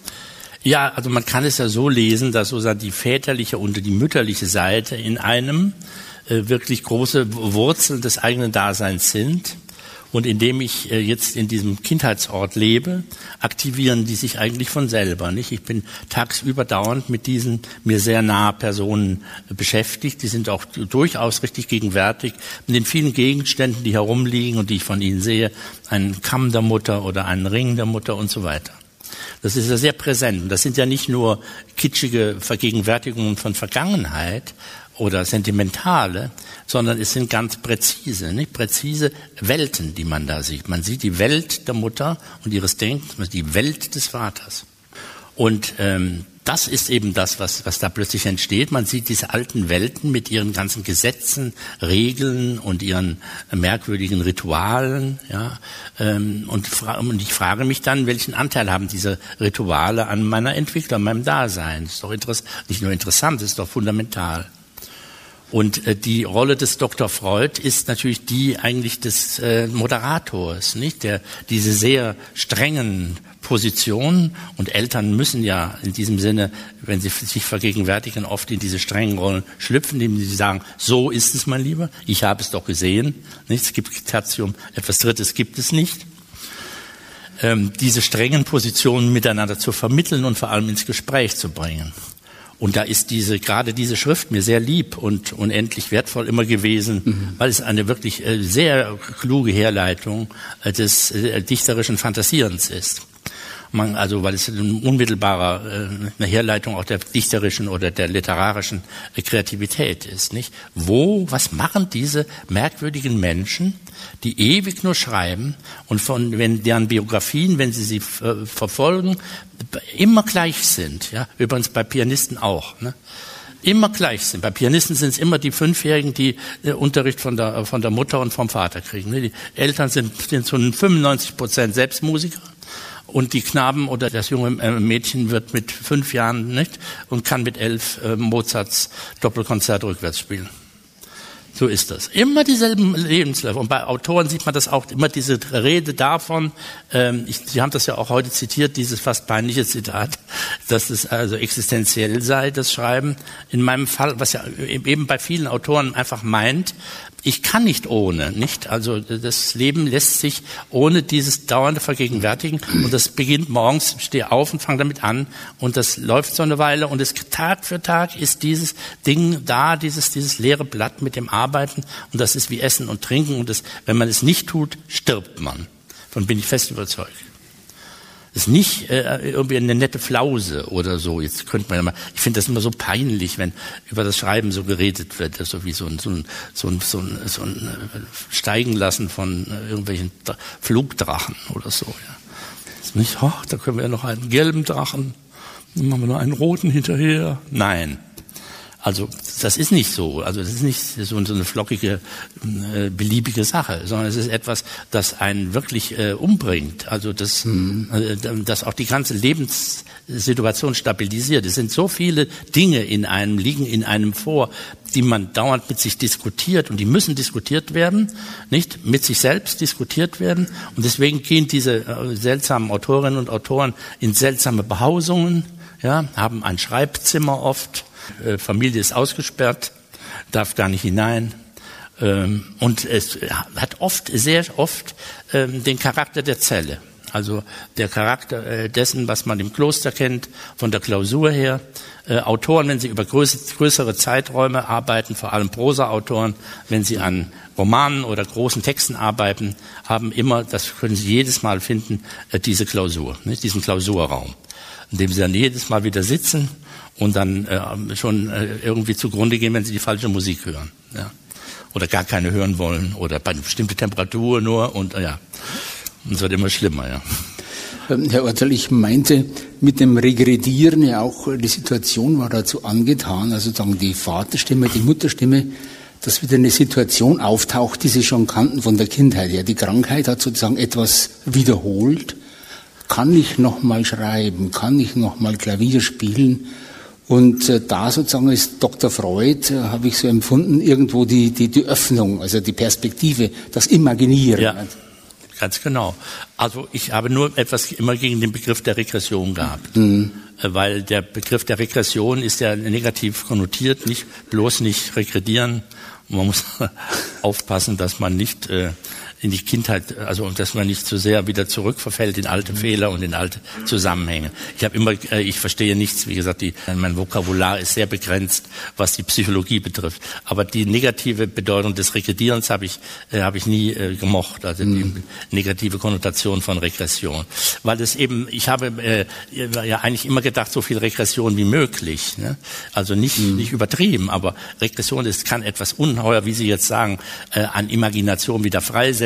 Ja, also man kann es ja so lesen, dass sozusagen die väterliche und die mütterliche Seite in einem äh, wirklich große Wurzeln des eigenen Daseins sind und indem ich äh, jetzt in diesem Kindheitsort lebe, aktivieren die sich eigentlich von selber. Nicht? Ich bin tagsüber dauernd mit diesen mir sehr nahe Personen beschäftigt. Die sind auch durchaus richtig gegenwärtig mit den vielen Gegenständen, die herumliegen und die ich von ihnen sehe. Ein Kamm der Mutter oder ein Ring der Mutter und so weiter. Das ist ja sehr präsent. Das sind ja nicht nur kitschige Vergegenwärtigungen von Vergangenheit, oder sentimentale, sondern es sind ganz präzise, nicht präzise Welten, die man da sieht. Man sieht die Welt der Mutter und ihres Denkens, die Welt des Vaters. Und ähm, das ist eben das, was, was da plötzlich entsteht. Man sieht diese alten Welten mit ihren ganzen Gesetzen, Regeln und ihren merkwürdigen Ritualen. Ja, ähm, und, und ich frage mich dann, welchen Anteil haben diese Rituale an meiner Entwicklung, an meinem Dasein? Das ist doch interessant, nicht nur interessant, das ist doch fundamental. Und äh, die Rolle des Dr. Freud ist natürlich die eigentlich des äh, Moderators, nicht? Der diese sehr strengen Positionen und Eltern müssen ja in diesem Sinne, wenn sie sich vergegenwärtigen, oft in diese strengen Rollen schlüpfen, indem sie sagen, so ist es, mein Lieber, ich habe es doch gesehen, nicht? Es gibt Tertium, etwas Drittes gibt es nicht. Ähm, diese strengen Positionen miteinander zu vermitteln und vor allem ins Gespräch zu bringen. Und da ist diese, gerade diese Schrift mir sehr lieb und unendlich wertvoll immer gewesen, mhm. weil es eine wirklich äh, sehr kluge Herleitung äh, des äh, dichterischen Fantasierens ist. Man, also weil es ein unmittelbarer äh, eine Herleitung auch der dichterischen oder der literarischen äh, Kreativität ist, nicht? Wo, was machen diese merkwürdigen Menschen, die ewig nur schreiben und von wenn deren Biografien, wenn sie sie äh, verfolgen, immer gleich sind, ja? Übrigens bei Pianisten auch, ne? immer gleich sind. Bei Pianisten sind es immer die Fünfjährigen, die äh, Unterricht von der, von der Mutter und vom Vater kriegen. Ne? Die Eltern sind, sind zu 95 Prozent Selbstmusiker und die Knaben oder das junge äh, Mädchen wird mit fünf Jahren nicht und kann mit elf äh, Mozarts Doppelkonzert rückwärts spielen. So ist das. Immer dieselben Lebensläufe. Und bei Autoren sieht man das auch, immer diese Rede davon, ähm, ich, Sie haben das ja auch heute zitiert, dieses fast peinliche Zitat, dass es also existenziell sei, das Schreiben. In meinem Fall, was ja eben bei vielen Autoren einfach meint, ich kann nicht ohne, nicht? Also das Leben lässt sich ohne dieses dauernde Vergegenwärtigen und das beginnt morgens, stehe auf und fange damit an und das läuft so eine Weile und es Tag für Tag ist dieses Ding da, dieses dieses leere Blatt mit dem Arbeiten und das ist wie Essen und Trinken und das, wenn man es nicht tut, stirbt man. Davon bin ich fest überzeugt ist nicht äh, irgendwie eine nette Flause oder so. Jetzt könnte man ja mal, ich finde das immer so peinlich, wenn über das Schreiben so geredet wird, so wie so ein, so ein, so ein, so ein, so ein äh, Steigen lassen von äh, irgendwelchen Flugdrachen oder so. Ja. Ist nicht, oh, da können wir ja noch einen gelben Drachen, dann machen wir noch einen roten hinterher. Nein. Also das ist nicht so. Also das ist nicht so, eine flockige, äh, beliebige Sache, sondern es ist etwas, das einen wirklich äh, umbringt. Also das, mhm. äh, das auch die ganze Lebenssituation stabilisiert. Es sind so viele Dinge in einem, liegen in einem vor, die man dauernd mit sich diskutiert und die müssen diskutiert werden, nicht mit sich selbst diskutiert werden. Und deswegen gehen diese äh, seltsamen Autorinnen und Autoren in seltsame Behausungen, ja, haben ein Schreibzimmer oft Familie ist ausgesperrt, darf gar nicht hinein. Ähm, und es hat oft, sehr oft ähm, den Charakter der Zelle. Also der Charakter äh, dessen, was man im Kloster kennt, von der Klausur her. Äh, Autoren, wenn sie über größere Zeiträume arbeiten, vor allem Prosa-Autoren, wenn sie an Romanen oder großen Texten arbeiten, haben immer, das können Sie jedes Mal finden, diese Klausur, diesen Klausurraum, in dem Sie dann jedes Mal wieder sitzen und dann äh, schon äh, irgendwie zugrunde gehen, wenn sie die falsche Musik hören. Ja. Oder gar keine hören wollen oder bei einer bestimmten Temperatur nur und äh, ja. Und es wird immer schlimmer, ja. Ähm, Herr Ortel, ich meinte mit dem Regredieren ja auch, die Situation war dazu angetan, also sozusagen die Vaterstimme, die Mutterstimme, dass wieder eine Situation auftaucht, die Sie schon kannten von der Kindheit her. Die Krankheit hat sozusagen etwas wiederholt. Kann ich noch mal schreiben? Kann ich noch mal Klavier spielen? Und äh, da sozusagen ist Dr. Freud, äh, habe ich so empfunden, irgendwo die, die, die Öffnung, also die Perspektive, das Imaginieren. Ja, ganz genau. Also ich habe nur etwas immer gegen den Begriff der Regression gehabt. Mhm. Äh, weil der Begriff der Regression ist ja negativ konnotiert, nicht bloß nicht regredieren. Man muss aufpassen, dass man nicht äh, in die Kindheit, also dass man nicht zu so sehr wieder zurückverfällt in alte Fehler und in alte Zusammenhänge. Ich habe immer, äh, ich verstehe nichts, wie gesagt, die, mein Vokabular ist sehr begrenzt, was die Psychologie betrifft. Aber die negative Bedeutung des Regredierens habe ich, äh, habe ich nie äh, gemocht, also mhm. die negative Konnotation von Regression, weil es eben, ich habe äh, ja eigentlich immer gedacht, so viel Regression wie möglich. Ne? Also nicht, mhm. nicht übertrieben, aber Regression ist, kann etwas ungeheuer, wie Sie jetzt sagen, äh, an Imagination wieder freisetzen,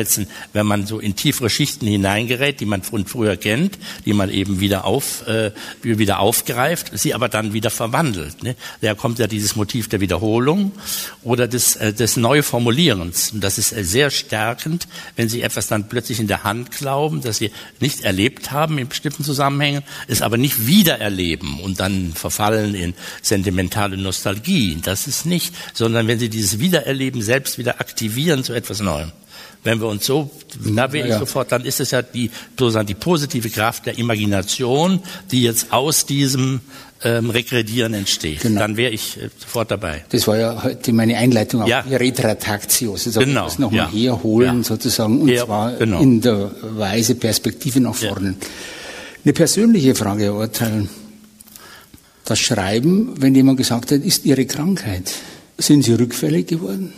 wenn man so in tiefere Schichten hineingerät, die man von früher kennt, die man eben wieder auf, äh, wieder aufgreift, sie aber dann wieder verwandelt. Ne? Da kommt ja dieses Motiv der Wiederholung oder des, äh, des Neuformulierens. Und das ist äh, sehr stärkend, wenn Sie etwas dann plötzlich in der Hand glauben, das Sie nicht erlebt haben in bestimmten Zusammenhängen, es aber nicht wiedererleben und dann verfallen in sentimentale Nostalgie. Das ist nicht, sondern wenn Sie dieses Wiedererleben selbst wieder aktivieren zu etwas Neuem. Wenn wir uns so, da wäre ich ja. sofort, dann ist es ja die, sozusagen die positive Kraft der Imagination, die jetzt aus diesem ähm, Regredieren entsteht. Genau. Dann wäre ich äh, sofort dabei. Das war ja heute meine Einleitung auf ja. Retratactio, also genau. das nochmal ja. herholen ja. sozusagen, und ja, zwar genau. in der Weise Perspektive nach vorne. Eine persönliche Frage, Herr Urteil. Das Schreiben, wenn jemand gesagt hat, ist Ihre Krankheit. Sind Sie rückfällig geworden?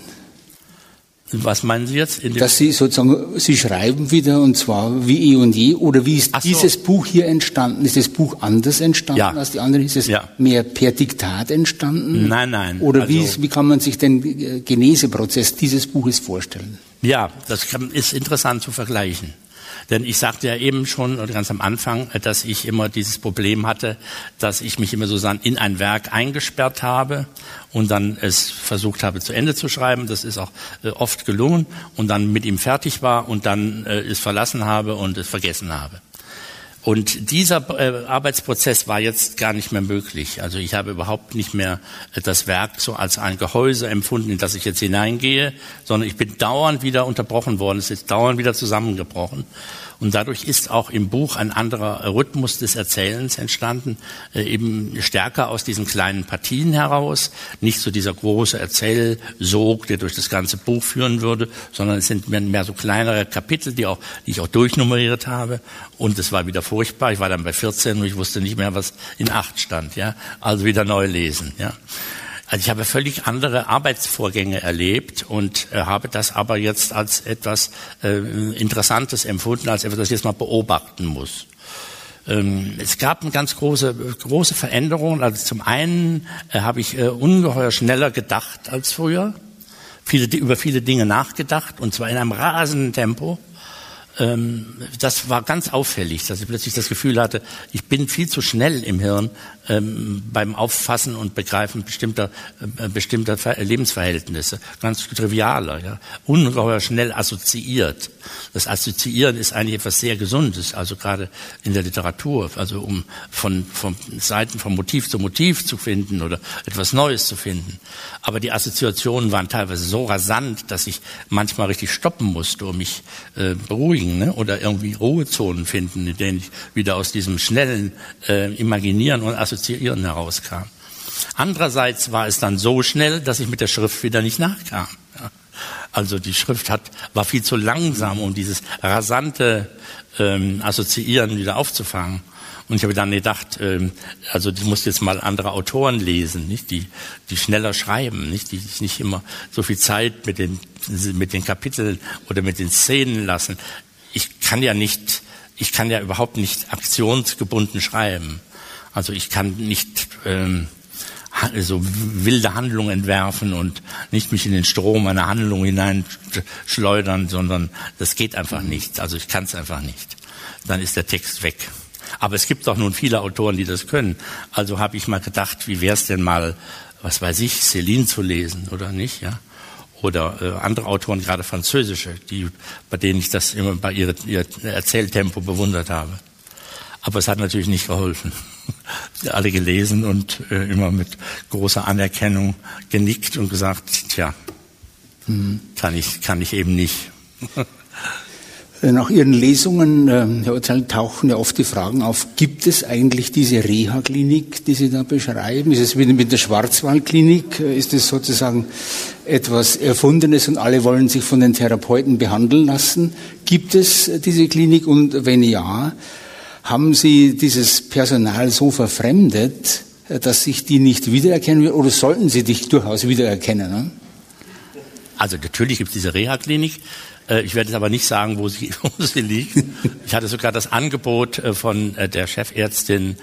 Was meinen Sie jetzt? Dass Sie sozusagen, Sie schreiben wieder und zwar wie eh und je oder wie ist so. dieses Buch hier entstanden? Ist das Buch anders entstanden ja. als die anderen? Ist es ja. mehr per Diktat entstanden? Nein, nein. Oder also, wie, wie kann man sich den Geneseprozess dieses Buches vorstellen? Ja, das ist interessant zu vergleichen. Denn ich sagte ja eben schon ganz am Anfang, dass ich immer dieses Problem hatte, dass ich mich immer so in ein Werk eingesperrt habe und dann es versucht habe zu Ende zu schreiben. Das ist auch äh, oft gelungen und dann mit ihm fertig war und dann äh, es verlassen habe und es vergessen habe. Und dieser äh, Arbeitsprozess war jetzt gar nicht mehr möglich. Also ich habe überhaupt nicht mehr äh, das Werk so als ein Gehäuse empfunden, in das ich jetzt hineingehe, sondern ich bin dauernd wieder unterbrochen worden. Es ist dauernd wieder zusammengebrochen. Und dadurch ist auch im Buch ein anderer Rhythmus des Erzählens entstanden, äh, eben stärker aus diesen kleinen Partien heraus, nicht so dieser große Erzählsog, der durch das ganze Buch führen würde, sondern es sind mehr, so kleinere Kapitel, die, auch, die ich auch durchnummeriert habe. Und es war wieder furchtbar. Ich war dann bei 14 und ich wusste nicht mehr, was in 8 stand. Ja? Also wieder neu lesen. Ja? Also ich habe völlig andere Arbeitsvorgänge erlebt und äh, habe das aber jetzt als etwas äh, Interessantes empfunden, als etwas, das ich jetzt mal beobachten muss. Ähm, es gab eine ganz große, große Veränderung. Also zum einen äh, habe ich äh, ungeheuer schneller gedacht als früher, viele, über viele Dinge nachgedacht und zwar in einem rasenden Tempo ähm, das war ganz auffällig, dass ich plötzlich das Gefühl hatte, ich bin viel zu schnell im Hirn ähm, beim Auffassen und Begreifen bestimmter, äh, bestimmter Lebensverhältnisse, ganz trivialer, ja, ungeheuer schnell assoziiert. Das Assoziieren ist eigentlich etwas sehr Gesundes, also gerade in der Literatur, also um von, von Seiten von Motiv zu Motiv zu finden oder etwas Neues zu finden. Aber die Assoziationen waren teilweise so rasant, dass ich manchmal richtig stoppen musste, um mich äh, beruhigen ne? oder irgendwie Ruhezonen finden, in denen ich wieder aus diesem schnellen äh, Imaginieren und Assoziieren herauskam. Andererseits war es dann so schnell, dass ich mit der Schrift wieder nicht nachkam. Also die Schrift hat, war viel zu langsam, um dieses rasante ähm, Assoziieren wieder aufzufangen. Und ich habe dann gedacht, ähm, also du musst jetzt mal andere Autoren lesen, nicht die, die schneller schreiben, nicht die sich nicht immer so viel Zeit mit den mit den Kapiteln oder mit den Szenen lassen. Ich kann ja nicht, ich kann ja überhaupt nicht aktionsgebunden schreiben. Also ich kann nicht ähm, so wilde Handlungen entwerfen und nicht mich in den Strom einer Handlung hineinschleudern, sondern das geht einfach nicht. Also ich kann es einfach nicht. Dann ist der Text weg. Aber es gibt doch nun viele Autoren, die das können. Also habe ich mal gedacht, wie wäre es denn mal, was weiß ich, Céline zu lesen oder nicht, ja? Oder äh, andere Autoren, gerade französische, die, bei denen ich das immer bei ihre, ihr Erzähltempo bewundert habe. Aber es hat natürlich nicht geholfen. Alle gelesen und äh, immer mit großer Anerkennung genickt und gesagt, tja, mhm. kann ich, kann ich eben nicht. Nach Ihren Lesungen, äh, Herr Otzal, tauchen ja oft die Fragen auf, gibt es eigentlich diese Reha-Klinik, die Sie da beschreiben? Ist es wie mit der Schwarzwaldklinik? Ist es sozusagen etwas Erfundenes und alle wollen sich von den Therapeuten behandeln lassen? Gibt es diese Klinik und wenn ja, haben Sie dieses Personal so verfremdet, dass sich die nicht wiedererkennen oder sollten sie dich durchaus wiedererkennen? Ne? Also natürlich gibt es diese Reha-Klinik. Äh, ich werde jetzt aber nicht sagen, wo sie, wo sie liegt. Ich hatte sogar das Angebot äh, von äh, der Chefärztin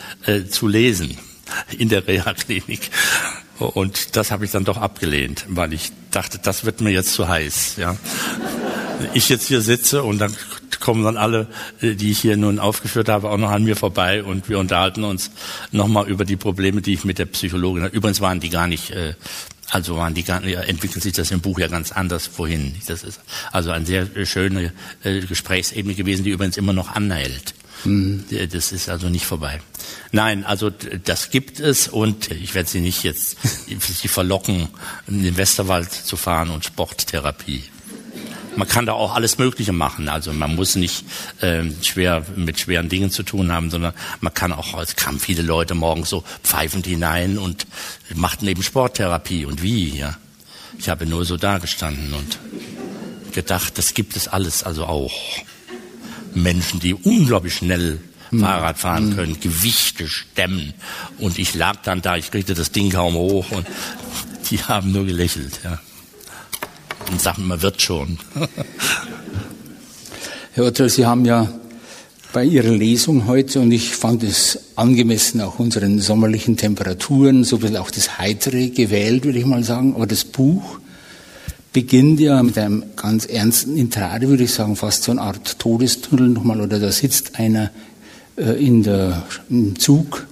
zu lesen in der Reha-Klinik. Und das habe ich dann doch abgelehnt, weil ich dachte, das wird mir jetzt zu heiß. Ja. Ich jetzt hier sitze und dann kommen dann alle, äh, die ich hier nun aufgeführt habe, auch noch an mir vorbei und wir unterhalten uns nochmal über die Probleme, die ich mit der Psychologin habe. Übrigens waren die gar nicht, äh, also waren die gar nicht, entwickelt sich das im Buch ja ganz anders vorhin. Das ist also eine sehr schöne äh, Gesprächsebene gewesen, die übrigens immer noch anhält. Mhm. Das ist also nicht vorbei. Nein, also das gibt es und ich werde Sie nicht jetzt Sie verlocken, in den Westerwald zu fahren und Sporttherapie. Man kann da auch alles Mögliche machen. Also man muss nicht äh, schwer mit schweren Dingen zu tun haben, sondern man kann auch, es kamen viele Leute morgens so pfeifend hinein und machten eben Sporttherapie. Und wie, ja? Ich habe nur so dagestanden und gedacht, das gibt es alles also auch. Menschen, die unglaublich schnell hm. Fahrrad fahren hm. können, Gewichte stemmen. Und ich lag dann da, ich kriegte das Ding kaum hoch und die haben nur gelächelt. Ja. Und sagten, man wird schon. Herr Ottel, Sie haben ja bei Ihrer Lesung heute, und ich fand es angemessen auch unseren sommerlichen Temperaturen, so viel auch das Heitere gewählt, würde ich mal sagen, aber das Buch beginnt ja mit einem ganz ernsten Intrade, würde ich sagen, fast so eine Art Todestunnel nochmal, oder da sitzt einer äh, in der, im Zug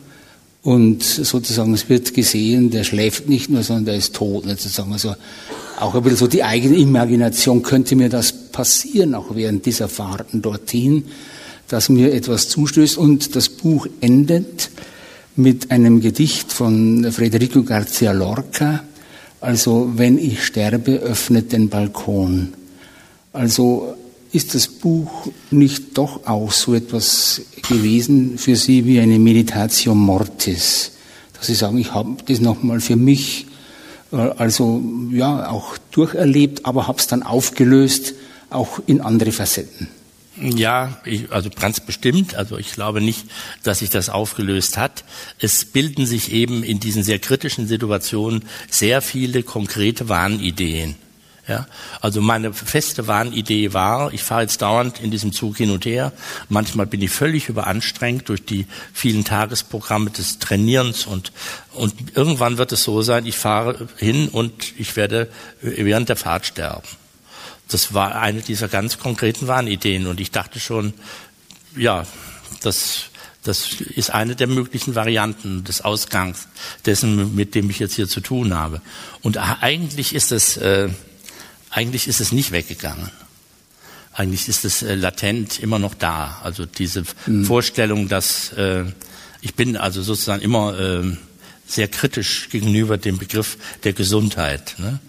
und sozusagen es wird gesehen, der schläft nicht nur, sondern der ist tot, sozusagen. Also auch ein bisschen so die eigene Imagination, könnte mir das passieren, auch während dieser Fahrten dorthin, dass mir etwas zustößt. Und das Buch endet mit einem Gedicht von Federico Garcia Lorca, also wenn ich sterbe, öffnet den Balkon. Also ist das Buch nicht doch auch so etwas gewesen für Sie wie eine Meditatio Mortis? Dass Sie sagen, ich habe das nochmal für mich, also ja, auch durcherlebt, aber habe es dann aufgelöst, auch in andere Facetten. Ja, ich, also ganz bestimmt. Also ich glaube nicht, dass sich das aufgelöst hat. Es bilden sich eben in diesen sehr kritischen Situationen sehr viele konkrete Warnideen. Ja, also meine feste Warnidee war, ich fahre jetzt dauernd in diesem Zug hin und her. Manchmal bin ich völlig überanstrengt durch die vielen Tagesprogramme des Trainierens und, und irgendwann wird es so sein, ich fahre hin und ich werde während der Fahrt sterben. Das war eine dieser ganz konkreten Warnideen und ich dachte schon, ja, das, das ist eine der möglichen Varianten des Ausgangs dessen, mit dem ich jetzt hier zu tun habe. Und eigentlich ist es, äh, eigentlich ist es nicht weggegangen. Eigentlich ist es äh, latent immer noch da. Also diese mhm. Vorstellung, dass äh, ich bin also sozusagen immer äh, sehr kritisch gegenüber dem Begriff der Gesundheit. Ne?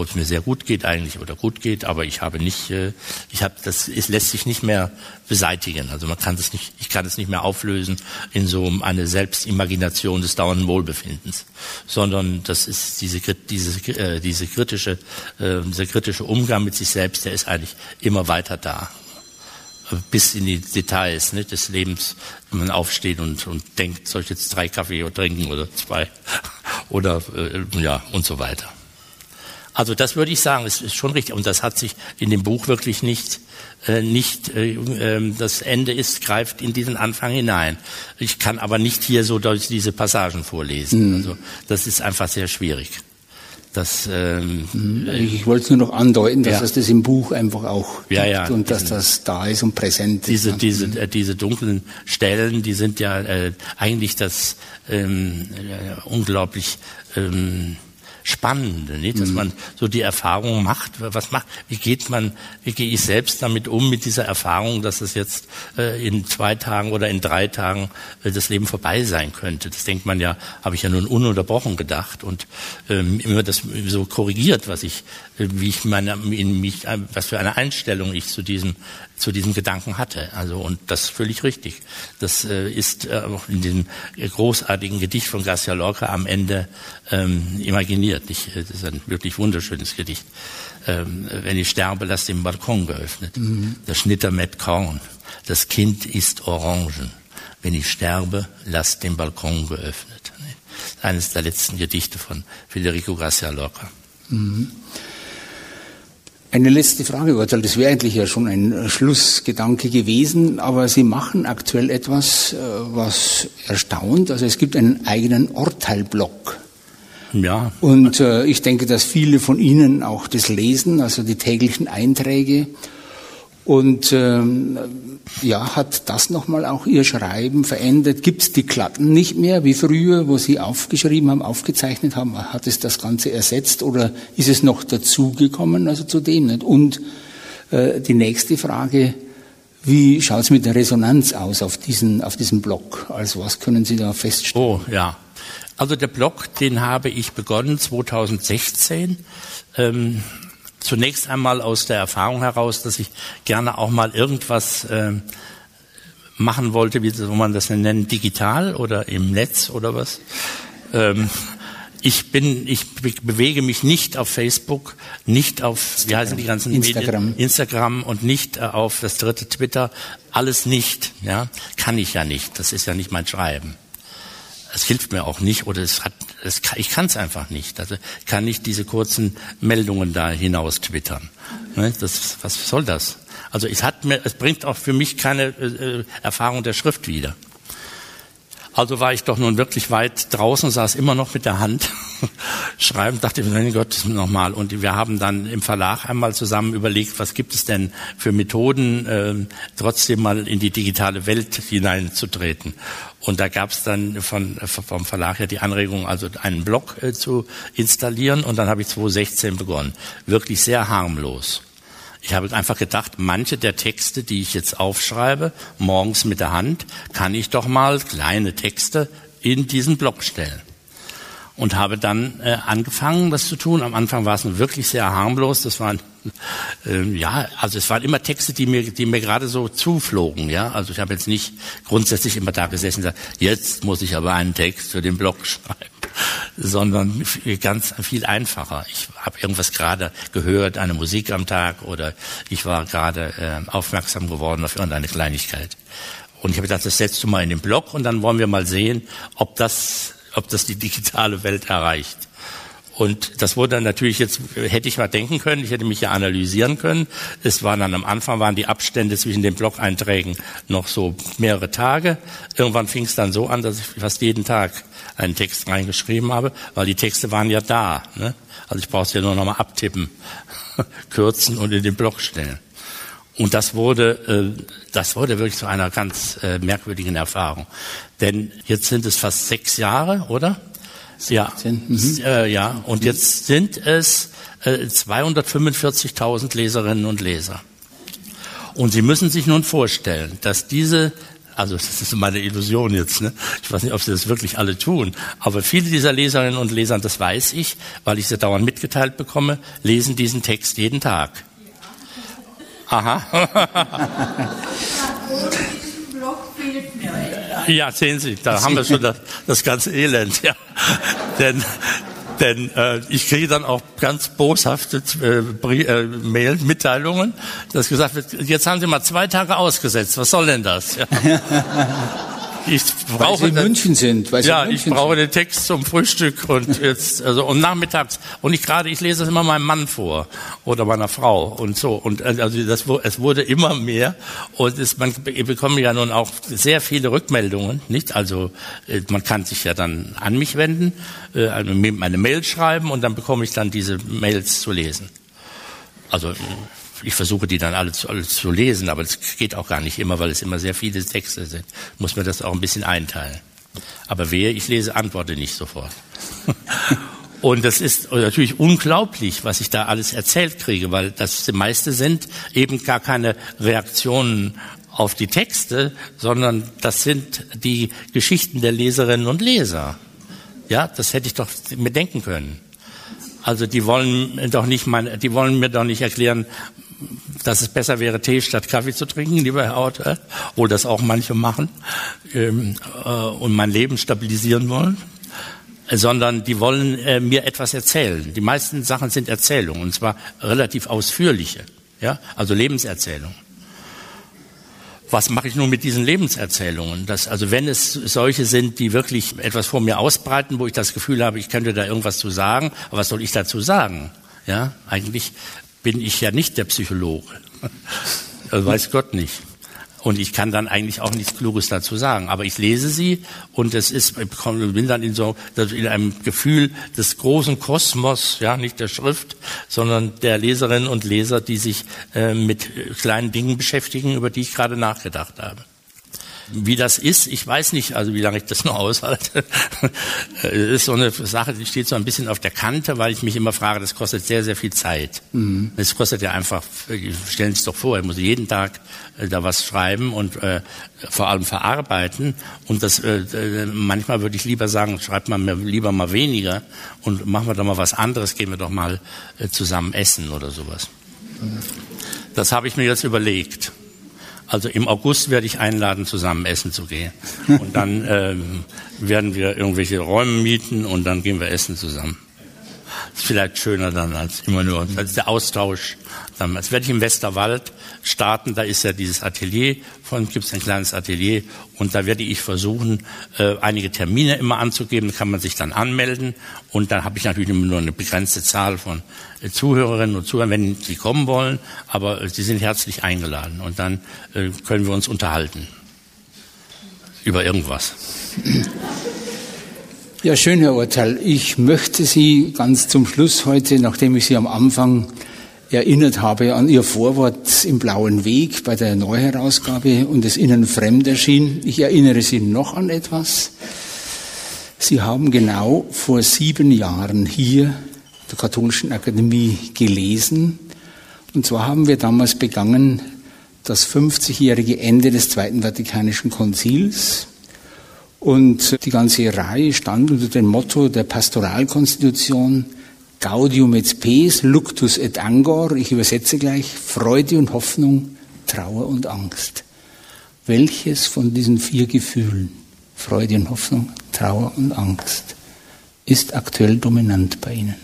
Wo es mir sehr gut geht eigentlich oder gut geht, aber ich habe nicht, äh, ich habe das, es lässt sich nicht mehr beseitigen. Also man kann das nicht, ich kann es nicht mehr auflösen in so eine Selbstimagination des dauernden Wohlbefindens, sondern das ist diese diese äh, diese kritische äh, dieser kritische Umgang mit sich selbst, der ist eigentlich immer weiter da bis in die Details ne, des Lebens, wenn man aufsteht und, und denkt, soll ich jetzt drei Kaffee trinken oder zwei oder äh, ja und so weiter. Also das würde ich sagen, es ist schon richtig. Und das hat sich in dem Buch wirklich nicht, äh, nicht äh, äh, das Ende ist, greift in diesen Anfang hinein. Ich kann aber nicht hier so diese Passagen vorlesen. Mhm. Also das ist einfach sehr schwierig. Das, ähm, mhm. ich wollte es nur noch andeuten, dass ja. es das im Buch einfach auch ja, ja, und dass das da ist und präsent diese, ist. Diese, mhm. äh, diese dunklen Stellen, die sind ja äh, eigentlich das ähm, äh, unglaublich ähm, Spannende, nicht? dass mhm. man so die Erfahrung macht, was macht, wie geht man, wie gehe ich selbst damit um mit dieser Erfahrung, dass es jetzt äh, in zwei Tagen oder in drei Tagen äh, das Leben vorbei sein könnte. Das denkt man ja, habe ich ja nun ununterbrochen gedacht und ähm, immer das so korrigiert, was ich, äh, wie ich meine, in mich, was für eine Einstellung ich zu diesem zu diesem Gedanken hatte. Also und das ist völlig richtig. Das äh, ist äh, auch in diesem großartigen Gedicht von Garcia Lorca am Ende ähm, imaginiert. Ich, das ist ein wirklich wunderschönes Gedicht. Ähm, wenn ich sterbe, lass den Balkon geöffnet. Mhm. Der Schnitter mit Korn. Das Kind isst Orangen. Wenn ich sterbe, lass den Balkon geöffnet. Eines der letzten Gedichte von Federico Garcia Lorca. Mhm. Eine letzte Frage, Urteil. Das wäre eigentlich ja schon ein Schlussgedanke gewesen, aber Sie machen aktuell etwas, äh, was erstaunt. Also es gibt einen eigenen Urteilblock. Ja. Und äh, ich denke, dass viele von Ihnen auch das lesen, also die täglichen Einträge. Und ähm, ja, hat das nochmal auch Ihr Schreiben verändert? Gibt es die Klatten nicht mehr wie früher, wo Sie aufgeschrieben haben, aufgezeichnet haben? Hat es das Ganze ersetzt oder ist es noch dazugekommen, also zu dem nicht? Und äh, die nächste Frage, wie schaut es mit der Resonanz aus auf diesen, auf diesem Blog? Also was können Sie da feststellen? Oh, ja. Also der Blog, den habe ich begonnen 2016. Ähm, zunächst einmal aus der Erfahrung heraus, dass ich gerne auch mal irgendwas äh, machen wollte, wie soll man das denn nennen, digital oder im Netz oder was. Ähm, ich bin, ich bewege mich nicht auf Facebook, nicht auf, wie heißen die ganzen Instagram. Medien, Instagram und nicht äh, auf das dritte Twitter. Alles nicht, ja, kann ich ja nicht. Das ist ja nicht mein Schreiben es hilft mir auch nicht oder es hat, es, ich kann es einfach nicht. Also kann nicht diese kurzen Meldungen da hinaus twittern. Ne? Das, was soll das? Also es hat mir, es bringt auch für mich keine äh, Erfahrung der Schrift wieder. Also war ich doch nun wirklich weit draußen, saß immer noch mit der Hand schreiben, dachte ich, mein Gott, nochmal. Und wir haben dann im Verlag einmal zusammen überlegt, was gibt es denn für Methoden, äh, trotzdem mal in die digitale Welt hineinzutreten. Und da gab es dann von, vom Verlag ja die Anregung, also einen Blog äh, zu installieren. Und dann habe ich 2016 begonnen. Wirklich sehr harmlos. Ich habe einfach gedacht, manche der Texte, die ich jetzt aufschreibe, morgens mit der Hand, kann ich doch mal kleine Texte in diesen Blog stellen. Und habe dann äh, angefangen, das zu tun. Am Anfang war es wirklich sehr harmlos. Das waren äh, ja, also es waren immer Texte, die mir, die mir gerade so zuflogen. Ja, also ich habe jetzt nicht grundsätzlich immer da gesessen und gesagt, jetzt muss ich aber einen Text für den Blog schreiben sondern ganz viel einfacher. Ich habe irgendwas gerade gehört, eine Musik am Tag oder ich war gerade äh, aufmerksam geworden auf irgendeine Kleinigkeit. Und ich habe gedacht, das setzt du mal in den Blog und dann wollen wir mal sehen, ob das, ob das die digitale Welt erreicht. Und das wurde dann natürlich jetzt, hätte ich mal denken können, ich hätte mich ja analysieren können. Es waren dann am Anfang waren die Abstände zwischen den Blog-Einträgen noch so mehrere Tage. Irgendwann fing es dann so an, dass ich fast jeden Tag einen Text reingeschrieben habe, weil die Texte waren ja da. Ne? Also ich brauche es ja nur nochmal abtippen, kürzen und in den Blog stellen. Und das wurde, äh, das wurde wirklich zu einer ganz äh, merkwürdigen Erfahrung. Denn jetzt sind es fast sechs Jahre, oder? 17. Ja, mhm. äh, ja. Und jetzt sind es äh, 245.000 Leserinnen und Leser. Und Sie müssen sich nun vorstellen, dass diese also das ist meine Illusion jetzt, ne? ich weiß nicht, ob sie das wirklich alle tun, aber viele dieser Leserinnen und Leser, das weiß ich, weil ich sie dauernd mitgeteilt bekomme, lesen diesen Text jeden Tag. Aha. Ja, sehen Sie, da haben wir schon das, das ganze Elend. Ja. Denn, denn äh, ich kriege dann auch ganz boshafte äh, äh, Mail, Mitteilungen, dass gesagt wird, jetzt haben Sie mal zwei Tage ausgesetzt. Was soll denn das? Ja. Ich brauche weil Sie in München sind. Weil Sie ja, ich brauche sind. den Text zum Frühstück und jetzt also und nachmittags und ich gerade ich lese es immer meinem Mann vor oder meiner Frau und so und also das es wurde immer mehr und es, man bekomme ja nun auch sehr viele Rückmeldungen, nicht? Also äh, man kann sich ja dann an mich wenden, äh, eine Mail schreiben und dann bekomme ich dann diese Mails zu lesen. Also ich versuche die dann alle zu, alle zu lesen, aber das geht auch gar nicht immer, weil es immer sehr viele Texte sind. Muss man das auch ein bisschen einteilen. Aber wer ich lese, antworte nicht sofort. Und das ist natürlich unglaublich, was ich da alles erzählt kriege, weil das meiste sind eben gar keine Reaktionen auf die Texte, sondern das sind die Geschichten der Leserinnen und Leser. Ja, das hätte ich doch mir denken können. Also die wollen doch nicht mein, die wollen mir doch nicht erklären, dass es besser wäre, Tee statt Kaffee zu trinken, lieber Herr Ort, obwohl das auch manche machen, ähm, äh, und mein Leben stabilisieren wollen, sondern die wollen äh, mir etwas erzählen. Die meisten Sachen sind Erzählungen, und zwar relativ ausführliche, ja, also Lebenserzählungen. Was mache ich nun mit diesen Lebenserzählungen? Das, also wenn es solche sind, die wirklich etwas vor mir ausbreiten, wo ich das Gefühl habe, ich könnte da irgendwas zu sagen, aber was soll ich dazu sagen? Ja, eigentlich bin ich ja nicht der Psychologe. Das weiß Gott nicht. Und ich kann dann eigentlich auch nichts Kluges dazu sagen. Aber ich lese sie und es ist, ich bin dann in so, in einem Gefühl des großen Kosmos, ja, nicht der Schrift, sondern der Leserinnen und Leser, die sich äh, mit kleinen Dingen beschäftigen, über die ich gerade nachgedacht habe. Wie das ist, ich weiß nicht, also wie lange ich das noch aushalte. Es ist so eine Sache, die steht so ein bisschen auf der Kante, weil ich mich immer frage, das kostet sehr, sehr viel Zeit. Mhm. Es kostet ja einfach, stellen Sie sich doch vor, ich muss jeden Tag äh, da was schreiben und äh, vor allem verarbeiten. Und das äh, äh manchmal würde ich lieber sagen, schreibt man mir lieber mal weniger und machen wir doch mal was anderes, gehen wir doch mal äh, zusammen essen oder sowas. Mhm. Das habe ich mir jetzt überlegt. Also im August werde ich einladen, zusammen essen zu gehen. Und dann ähm, werden wir irgendwelche Räume mieten und dann gehen wir essen zusammen. Das ist vielleicht schöner dann als immer nur. Das ist der Austausch. Jetzt werde ich im Westerwald starten. Da ist ja dieses Atelier von, gibt es ein kleines Atelier. Und da werde ich versuchen, äh, einige Termine immer anzugeben. Da kann man sich dann anmelden. Und dann habe ich natürlich immer nur eine begrenzte Zahl von äh, Zuhörerinnen und Zuhörern, wenn sie kommen wollen. Aber äh, sie sind herzlich eingeladen. Und dann können wir uns unterhalten. Über irgendwas. Ja, schön, Herr Urteil. Ich möchte Sie ganz zum Schluss heute, nachdem ich Sie am Anfang erinnert habe an Ihr Vorwort im Blauen Weg bei der Neuherausgabe und es Ihnen fremd erschien, ich erinnere Sie noch an etwas. Sie haben genau vor sieben Jahren hier der Katholischen Akademie gelesen. Und zwar haben wir damals begangen, das 50-jährige Ende des Zweiten Vatikanischen Konzils und die ganze Reihe stand unter dem Motto der Pastoralkonstitution Gaudium et Spes, Luctus et Angor, ich übersetze gleich, Freude und Hoffnung, Trauer und Angst. Welches von diesen vier Gefühlen, Freude und Hoffnung, Trauer und Angst, ist aktuell dominant bei Ihnen?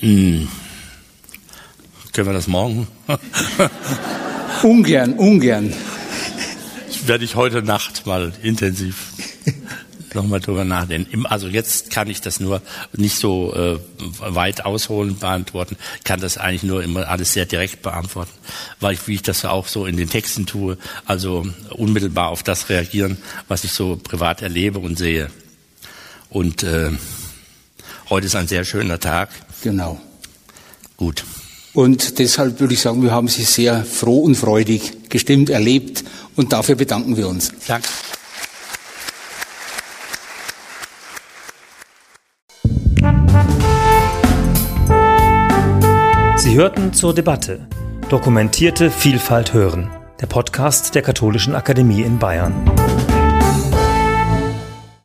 Hm. Können wir das morgen? ungern, ungern werde ich heute Nacht mal intensiv nochmal drüber nachdenken. Also jetzt kann ich das nur nicht so äh, weit ausholen beantworten, kann das eigentlich nur immer alles sehr direkt beantworten, weil ich, wie ich das auch so in den Texten tue, also unmittelbar auf das reagieren, was ich so privat erlebe und sehe. Und äh, heute ist ein sehr schöner Tag. Genau. Gut. Und deshalb würde ich sagen, wir haben Sie sehr froh und freudig gestimmt erlebt und dafür bedanken wir uns. Danke. Sie hörten zur Debatte Dokumentierte Vielfalt hören, der Podcast der Katholischen Akademie in Bayern.